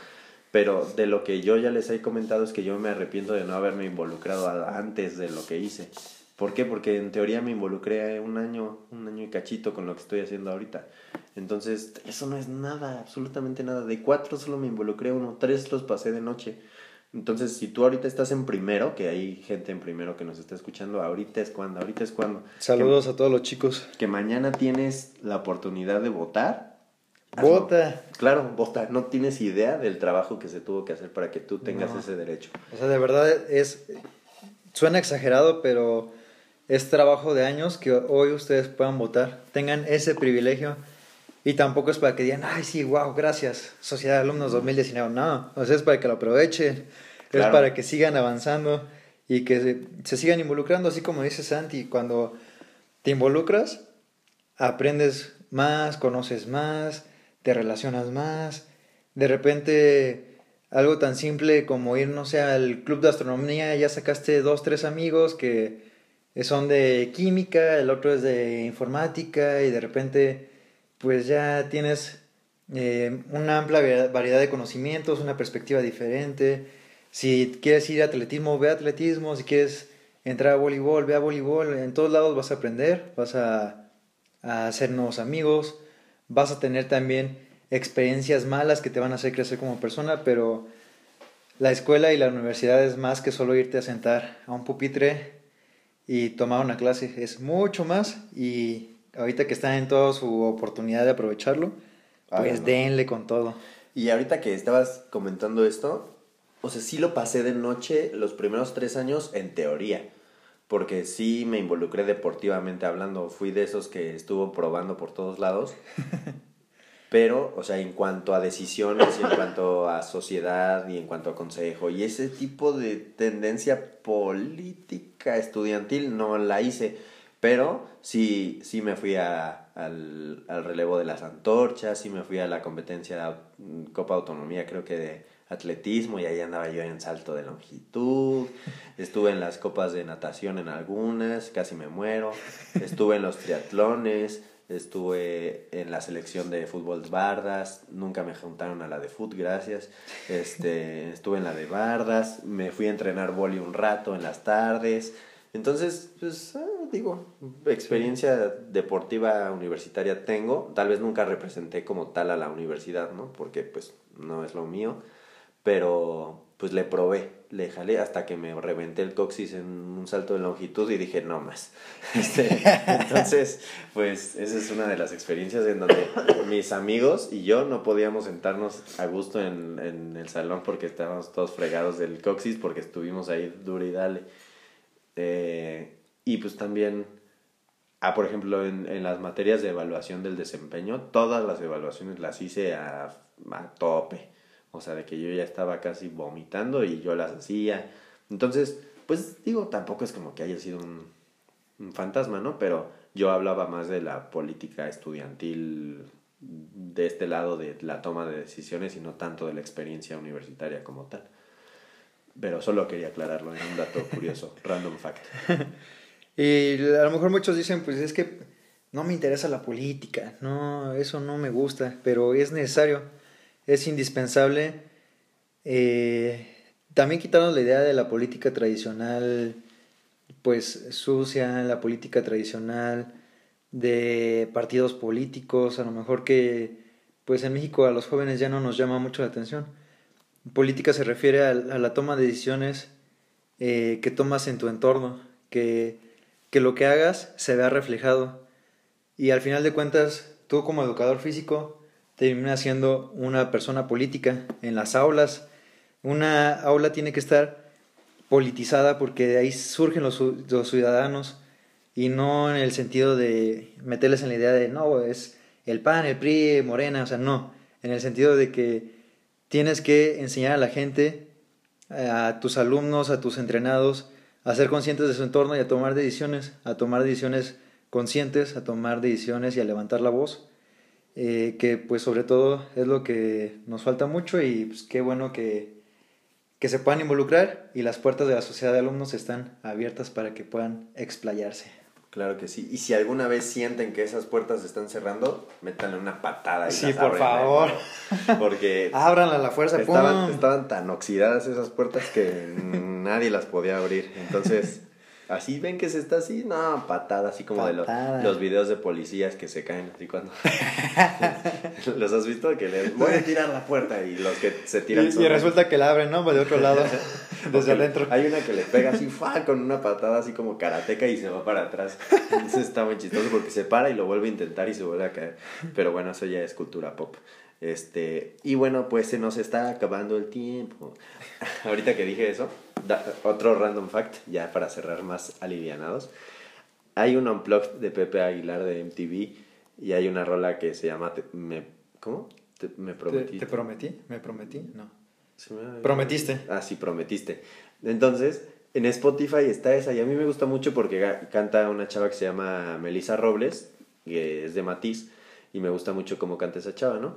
Pero de lo que yo ya les he comentado es que yo me arrepiento de no haberme involucrado antes de lo que hice. ¿Por qué? Porque en teoría me involucré un año, un año y cachito con lo que estoy haciendo ahorita. Entonces, eso no es nada, absolutamente nada. De cuatro solo me involucré uno, tres los pasé de noche. Entonces, si tú ahorita estás en primero, que hay gente en primero que nos está escuchando, ahorita es cuando, ahorita es cuando. Saludos a todos los chicos. Que mañana tienes la oportunidad de votar. Vota. Claro, vota. No tienes idea del trabajo que se tuvo que hacer para que tú tengas ese derecho. O sea, de verdad es. Suena exagerado, pero es trabajo de años que hoy ustedes puedan votar, tengan ese privilegio. Y tampoco es para que digan, ay, sí, wow, gracias, Sociedad de Alumnos 2019. No, o sea, es para que lo aprovechen, es para que sigan avanzando y que se, sigan involucrando, así como dice Santi, cuando te involucras, aprendes más, conoces más, te relacionas más. De repente, algo tan simple como ir, no sé, al club de astronomía, ya sacaste dos, tres amigos que son de química, el otro es de informática y de repente pues ya tienes eh, una amplia variedad de conocimientos, una perspectiva diferente. Si quieres ir a atletismo, ve a atletismo. Si quieres entrar a voleibol, ve a voleibol. En todos lados vas a aprender, vas a, a hacer nuevos amigos, vas a tener también experiencias malas que te van a hacer crecer como persona, pero la escuela y la universidad es más que solo irte a sentar a un pupitre y tomar una clase. Es mucho más y ahorita que están en toda su oportunidad de aprovecharlo, pues denle con todo. Y ahorita que estabas comentando esto, o sea, sí lo pasé de noche los primeros tres años en teoría. Porque sí me involucré deportivamente hablando. Fui de esos que estuvo probando por todos lados. (laughs) Pero, o sea, en cuanto a decisiones y en cuanto a sociedad y en cuanto a consejo y ese tipo de tendencia política estudiantil no la hice. Pero sí, sí me fui a, al, al relevo de las antorchas, sí me fui a la competencia Copa Autonomía, creo que de atletismo, y ahí andaba yo en salto de longitud. Estuve en las copas de natación en algunas, casi me muero. Estuve en los triatlones estuve en la selección de fútbol Bardas, nunca me juntaron a la de fútbol, gracias. Este, estuve en la de Bardas, me fui a entrenar boli un rato en las tardes. Entonces, pues ah, digo, experiencia deportiva universitaria tengo, tal vez nunca representé como tal a la universidad, ¿no? Porque pues no es lo mío, pero pues le probé, le jalé hasta que me reventé el coxis en un salto de longitud y dije, no más. (laughs) Este, entonces, pues esa es una de las experiencias en donde mis amigos y yo no podíamos sentarnos a gusto en, en el salón porque estábamos todos fregados del coxis porque estuvimos ahí duro y dale. Eh, y pues también, ah, por ejemplo, en, en, las materias de evaluación del desempeño, todas las evaluaciones las hice a, a tope. O sea, de que yo ya estaba casi vomitando y yo las hacía. Entonces, pues digo, tampoco es como que haya sido un, un fantasma, ¿no? Pero yo hablaba más de la política estudiantil de este lado de la toma de decisiones y no tanto de la experiencia universitaria como tal. Pero solo quería aclararlo, era un dato curioso, (laughs) random fact. Y a lo mejor muchos dicen, pues es que no me interesa la política, no, eso no me gusta, pero es necesario, es indispensable. Eh, también quitarnos la idea de la política tradicional, pues sucia, la política tradicional de partidos políticos, a lo mejor que pues en México a los jóvenes ya no nos llama mucho la atención. Política se refiere a, la toma de decisiones eh, que tomas en tu entorno, que, que lo que hagas se vea reflejado. Y al final de cuentas, tú como educador físico terminas siendo una persona política en las aulas. Una aula tiene que estar politizada porque de ahí surgen los, los ciudadanos y no en el sentido de meterles en la idea de no, es el PAN, el PRI, Morena, o sea, no, en el sentido de que tienes que enseñar a la gente, a tus alumnos, a tus entrenados, a ser conscientes de su entorno y a tomar decisiones, a tomar decisiones conscientes, a tomar decisiones y a levantar la voz, eh, que pues sobre todo es lo que nos falta mucho y pues qué bueno que, que se puedan involucrar y las puertas de la sociedad de alumnos están abiertas para que puedan explayarse. Claro que sí. Y si alguna vez sienten que esas puertas se están cerrando, métanle una patada. Y sí, por favor. (laughs) Porque... (laughs) Ábranla a la fuerza. Estaban, estaban tan oxidadas esas puertas que (laughs) nadie las podía abrir. Entonces, Así ven que se está así, no, patada, así como de los, los videos de policías que se caen así cuando... (laughs) ¿Los has visto? Que les voy a tirar la puerta y los que se tiran... Y, y resulta que la abren, ¿no? De otro lado, (laughs) desde adentro. Hay una que le pega así, fa, con una patada así como karateca y se va para atrás. Eso está muy chistoso porque se para y lo vuelve a intentar y se vuelve a caer. Pero bueno, eso ya es cultura pop. Este, y bueno, pues se nos está acabando el tiempo. (laughs) Ahorita que dije eso, otro random fact, ya para cerrar más alivianados. Hay un unplugged de Pepe Aguilar de MTV y hay una rola que se llama me, ¿Cómo? me prometí. ¿Te, prometí? ¿Me prometí? No. Prometiste. Ah, sí, prometiste. Entonces, en Spotify está esa y a mí me gusta mucho porque canta una chava que se llama Melissa Robles, que es de Matiz, y me gusta mucho cómo canta esa chava, ¿no?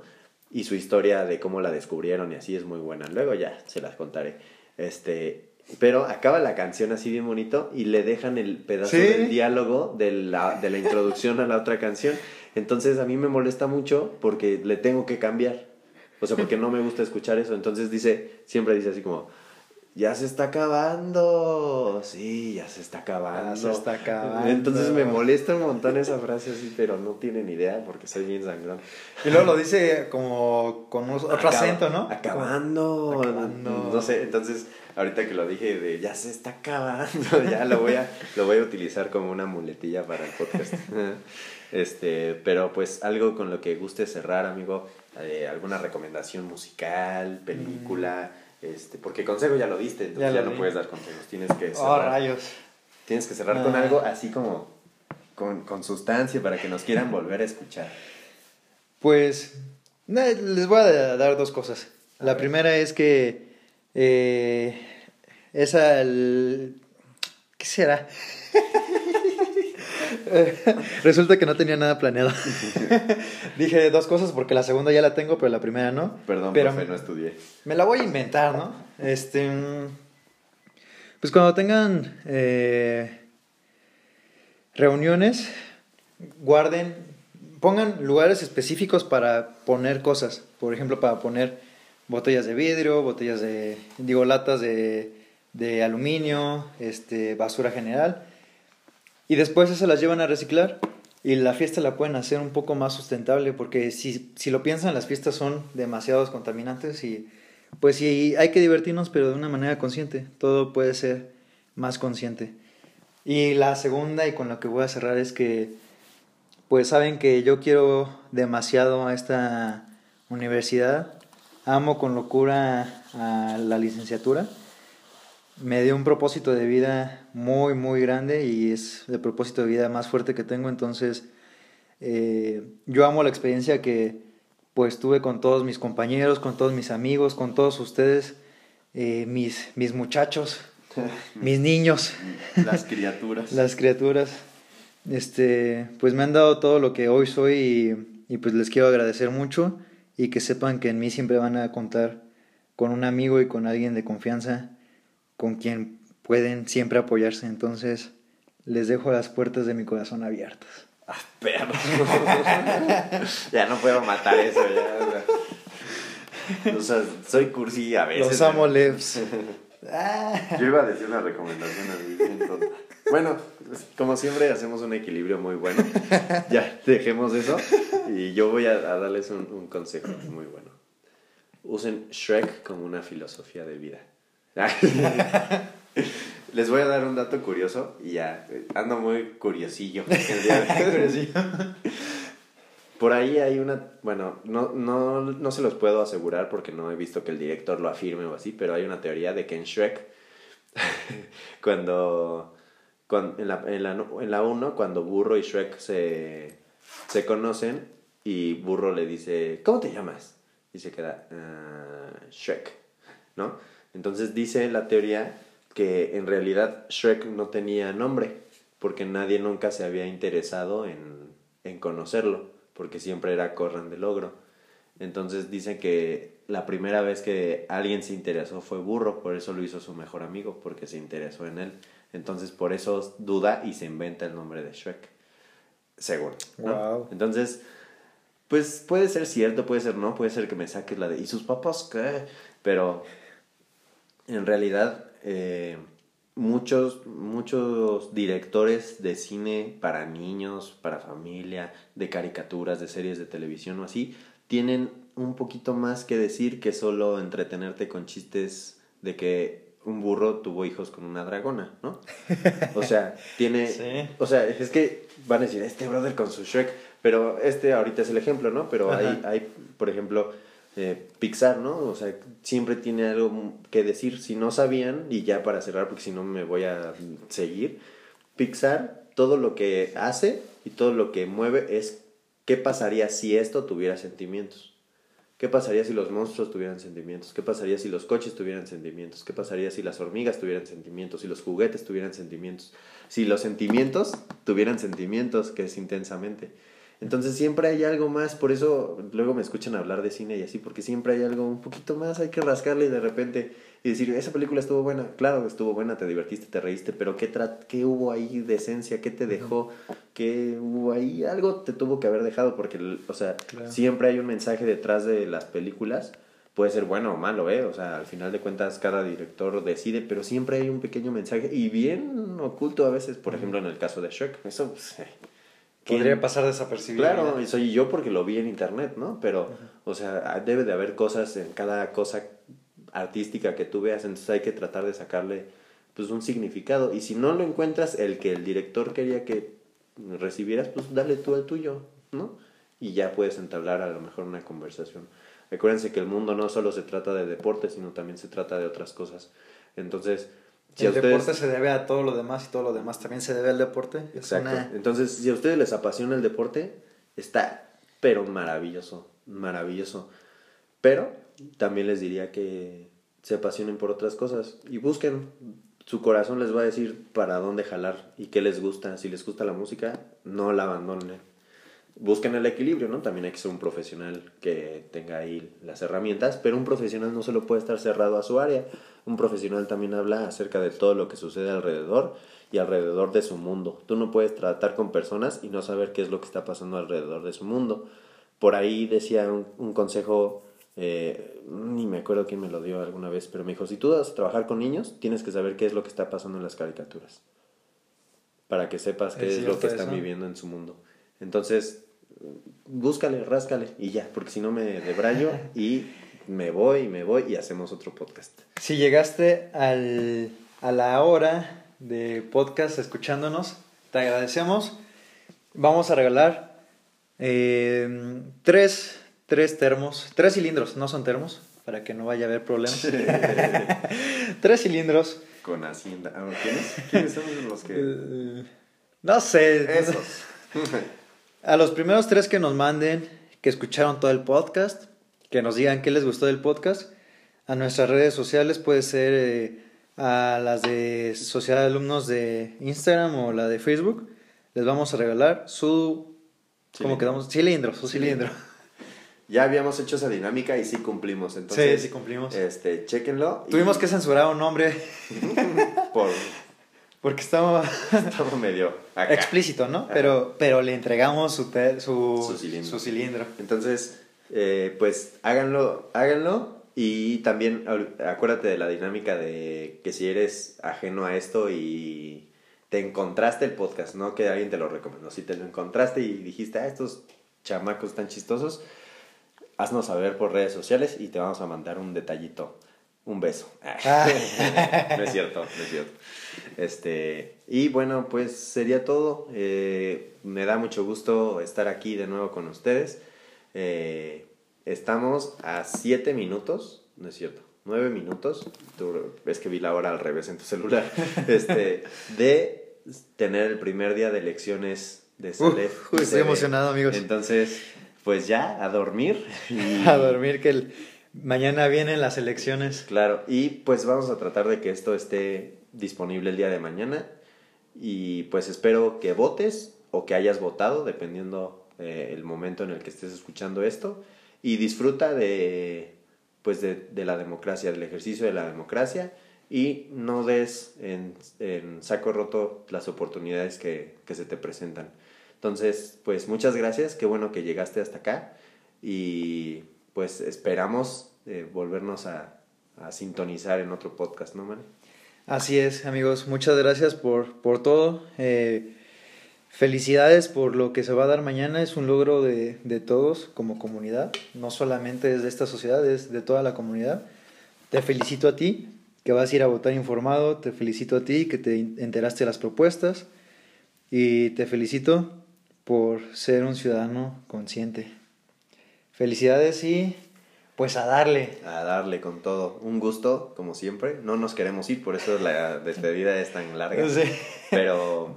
Y su historia de cómo la descubrieron y así es muy buena. Luego ya se las contaré. Este, pero acaba la canción así bien bonito y le dejan el pedazo del diálogo de la, de la introducción a la otra canción. Entonces a mí me molesta mucho porque le tengo que cambiar. O sea, porque no me gusta escuchar eso. Entonces dice, siempre dice así como, ya se está acabando. Sí, ya se está acabando. Ya se está acabando. Entonces me molesta un montón esa frase así, pero no tienen idea porque soy bien sangrón. Y luego lo dice como con otro acento, ¿no? Acabando. acabando. No sé, entonces ahorita que lo dije de ya se está acabando, (laughs) ya lo voy a, lo voy a utilizar como una muletilla para el podcast. (laughs) este, pero pues algo con lo que guste cerrar, amigo, eh, alguna recomendación musical, película. Mm este, porque consejo ya lo diste, entonces ya, no puedes dar consejos. Tienes que oh, cerrar. rayos. Tienes que cerrar con ah. algo así como con, con, sustancia para que nos quieran volver a escuchar. Pues les voy a dar dos cosas. La primera es que eh, esa ¿qué será? (laughs) Resulta que no tenía nada planeado. (laughs) Dije dos cosas porque la segunda ya la tengo, pero la primera no. Perdón, pero no estudié. Me la voy a inventar, ¿no? Este. Pues cuando tengan eh, reuniones, guarden, pongan lugares específicos para poner cosas. Por ejemplo, para poner botellas de vidrio, botellas de, digo, latas de, de aluminio, este, basura general. Y después se las llevan a reciclar y la fiesta la pueden hacer un poco más sustentable porque si, si lo piensan las fiestas son demasiados contaminantes y pues sí hay que divertirnos pero de una manera consciente, todo puede ser más consciente. Y la segunda y con lo que voy a cerrar es que pues saben que yo quiero demasiado a esta universidad, amo con locura a la licenciatura me dio un propósito de vida muy, muy grande y es el propósito de vida más fuerte que tengo. Entonces, eh, yo amo la experiencia que pues tuve con todos mis compañeros, con todos mis amigos, con todos ustedes, eh, mis, mis muchachos, (laughs) mis niños. Las (laughs) criaturas. Las criaturas. Este, pues me han dado todo lo que hoy soy y, y pues les quiero agradecer mucho y que sepan que en mí siempre van a contar con un amigo y con alguien de confianza con quien pueden siempre apoyarse. Entonces, les dejo las puertas de mi corazón abiertas. Ah, perro. (laughs) ya no puedo matar eso, ya. O sea, soy cursi a veces. Los amo, Levs. (laughs) Yo iba a decir una recomendación así, Bueno, pues, como siempre hacemos un equilibrio muy bueno. (laughs) Ya dejemos eso. Y yo voy a, darles un, un consejo muy bueno. Usen Shrek como una filosofía de vida. (laughs) Les voy a dar un dato curioso y ya, ando muy (laughs) curiosillo Por ahí hay una, bueno, no, no, no se los puedo asegurar porque no he visto que el director lo afirme o así, pero hay una teoría de que en Shrek, cuando, en, la, en, la, en la 1, cuando Burro y Shrek se, se conocen y Burro le dice, ¿cómo te llamas? Y se queda, uh, Shrek, ¿no? Entonces dice la teoría que en realidad Shrek no tenía nombre, porque nadie nunca se había interesado en, en conocerlo, porque siempre era Corran del Ogro. Entonces dice que la primera vez que alguien se interesó fue Burro, por eso lo hizo su mejor amigo, porque se interesó en él. Entonces por eso duda y se inventa el nombre de Shrek. Según. Entonces, pues puede ser cierto, puede ser no, puede ser que me saques la de ¿y sus papás qué? Pero en realidad eh, muchos, muchos directores de cine para niños, para familia, de caricaturas, de series de televisión o así, tienen un poquito más que decir que solo entretenerte con chistes de que un burro tuvo hijos con una dragona, ¿no? (laughs) O sea, tiene... O sea, es que van a decir, este brother con su Shrek, pero este ahorita es el ejemplo, ¿no? Pero hay, hay, por ejemplo, eh, Pixar, ¿no? O sea, siempre tiene algo que decir. Si no sabían, y ya para cerrar, porque si no me voy a seguir, Pixar, todo lo que hace y todo lo que mueve es qué pasaría si esto tuviera sentimientos. ¿Qué pasaría si los monstruos tuvieran sentimientos? ¿Qué pasaría si los coches tuvieran sentimientos? ¿Qué pasaría si las hormigas tuvieran sentimientos? Si los juguetes tuvieran sentimientos? Si los sentimientos tuvieran sentimientos, que es intensamente. Entonces siempre hay algo más, por eso luego me escuchan hablar de cine y así, porque siempre hay algo un poquito más, hay que rascarle de repente y decir, esa película estuvo buena, claro, estuvo buena, te divertiste, te reíste, pero ¿qué, qué hubo ahí de esencia? ¿Qué te dejó? ¿Qué hubo ahí? Algo te tuvo que haber dejado, porque, o sea, siempre hay un mensaje detrás de las películas, puede ser bueno o malo, ¿eh? O sea, al final de cuentas cada director decide, pero siempre hay un pequeño mensaje y bien oculto a veces, por ejemplo, en el caso de Shrek, eso... Pues, eh, Podría pasar desapercibido. Claro, y soy yo porque lo vi en internet, ¿no? Pero, o sea, debe de haber cosas en cada cosa artística que tú veas, entonces hay que tratar de sacarle pues un significado. Y si no lo encuentras el que el director quería que recibieras, pues dale tú el tuyo, ¿no? Y ya puedes entablar a lo mejor una conversación. Acuérdense que el mundo no solo se trata de deporte, sino también se trata de otras cosas. Entonces, el deporte se debe a todo lo demás y todo lo demás también se debe al deporte. Exacto. Entonces, si a ustedes les apasiona el deporte, está pero maravilloso, maravilloso. Pero también les diría que se apasionen por otras cosas y busquen. Su corazón les va a decir para dónde jalar y qué les gusta. Si les gusta la música, no la abandonen busquen el equilibrio, ¿no? También hay que ser un profesional que tenga ahí las herramientas, pero un profesional no solo puede estar cerrado a su área, un profesional también habla acerca de todo lo que sucede alrededor y alrededor de su mundo. Tú no puedes tratar con personas y no saber qué es lo que está pasando alrededor de su mundo. Por ahí decía un, consejo, eh, ni me acuerdo quién me lo dio alguna vez, pero me dijo, si tú vas a trabajar con niños, tienes que saber qué es lo que está pasando en las caricaturas, para que sepas qué es, lo que están viviendo en su mundo. Entonces, búscale, ráscale y ya, porque si no me debrayo (laughs) y me voy, me voy y hacemos otro podcast. Si llegaste al, a la hora de podcast escuchándonos, te agradecemos. Vamos a regalar eh, tres, tres termos, tres cilindros, no son termos, para que no vaya a haber problemas. (laughs) tres cilindros con Hacienda. ¿Quiénes? ¿Quiénes son los que...? Eh, no sé. Esos. (laughs) A los primeros tres que nos manden, que escucharon todo el podcast, que nos digan qué les gustó del podcast, a nuestras redes sociales puede ser eh, a las de Sociedad de Alumnos de Instagram o la de Facebook, les vamos a regalar su... ¿Cómo Cilindro. quedamos? Cilindro, su cilindro. Ya habíamos hecho esa dinámica y sí cumplimos. Entonces, sí, sí cumplimos. Este, chéquenlo. y Tuvimos que censurar un nombre (laughs) Por, porque estaba estaba medio acá. explícito, ¿no? Pero, pero le entregamos su, te- su, Su cilindro. su cilindro. Entonces, eh, pues háganlo, háganlo. Y también acuérdate de la dinámica de que si eres ajeno a esto y te encontraste el podcast, no que alguien te lo recomendó, si te lo encontraste y dijiste, ah, estos chamacos tan chistosos, haznos saber por redes sociales y te vamos a mandar un detallito, un beso. (laughs) Ah. no es cierto, no es cierto. Este, y bueno, pues sería todo. Eh, me da mucho gusto estar aquí de nuevo con ustedes. Eh, estamos a 7 minutos, no es cierto, 9 minutos. Tú- es que vi la hora al revés en tu celular. (laughs) Este, de tener el primer día de elecciones de Salef. Estoy emocionado, amigos. Entonces, pues ya, a dormir. (laughs) y- A dormir que el- mañana vienen las elecciones. Claro, y pues vamos a tratar de que esto esté disponible el día de mañana. Y pues espero que votes o que hayas votado, dependiendo eh, el momento en el que estés escuchando esto. Y disfruta de, pues de, de la democracia, del ejercicio de la democracia. Y no des en, en saco roto las oportunidades que, que se te presentan. Entonces, pues muchas gracias, qué bueno que llegaste hasta acá. Y pues esperamos eh, volvernos a, a sintonizar en otro podcast, ¿no, man? Así es, amigos. Muchas gracias por, por todo. Eh, felicidades por lo que se va a dar mañana. Es un logro de, de todos como comunidad. No solamente es de esta sociedad, es de toda la comunidad. Te felicito a ti, que vas a ir a votar informado. Te felicito a ti, que te enteraste de las propuestas. Y te felicito por ser un ciudadano consciente. Felicidades y pues a darle. A darle con todo. Un gusto, como siempre. No nos queremos ir, por eso la despedida es tan larga. Sí. Pero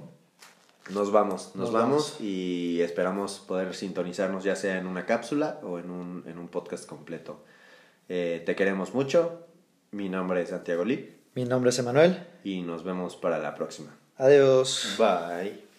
nos vamos, nos, Nos vamos, vamos. y esperamos poder sintonizarnos ya sea en una cápsula o en un, en un podcast completo. Eh, te queremos mucho. Mi nombre es Santiago Lip Mi nombre es Emanuel. y nos vemos para la próxima. Adiós. Bye.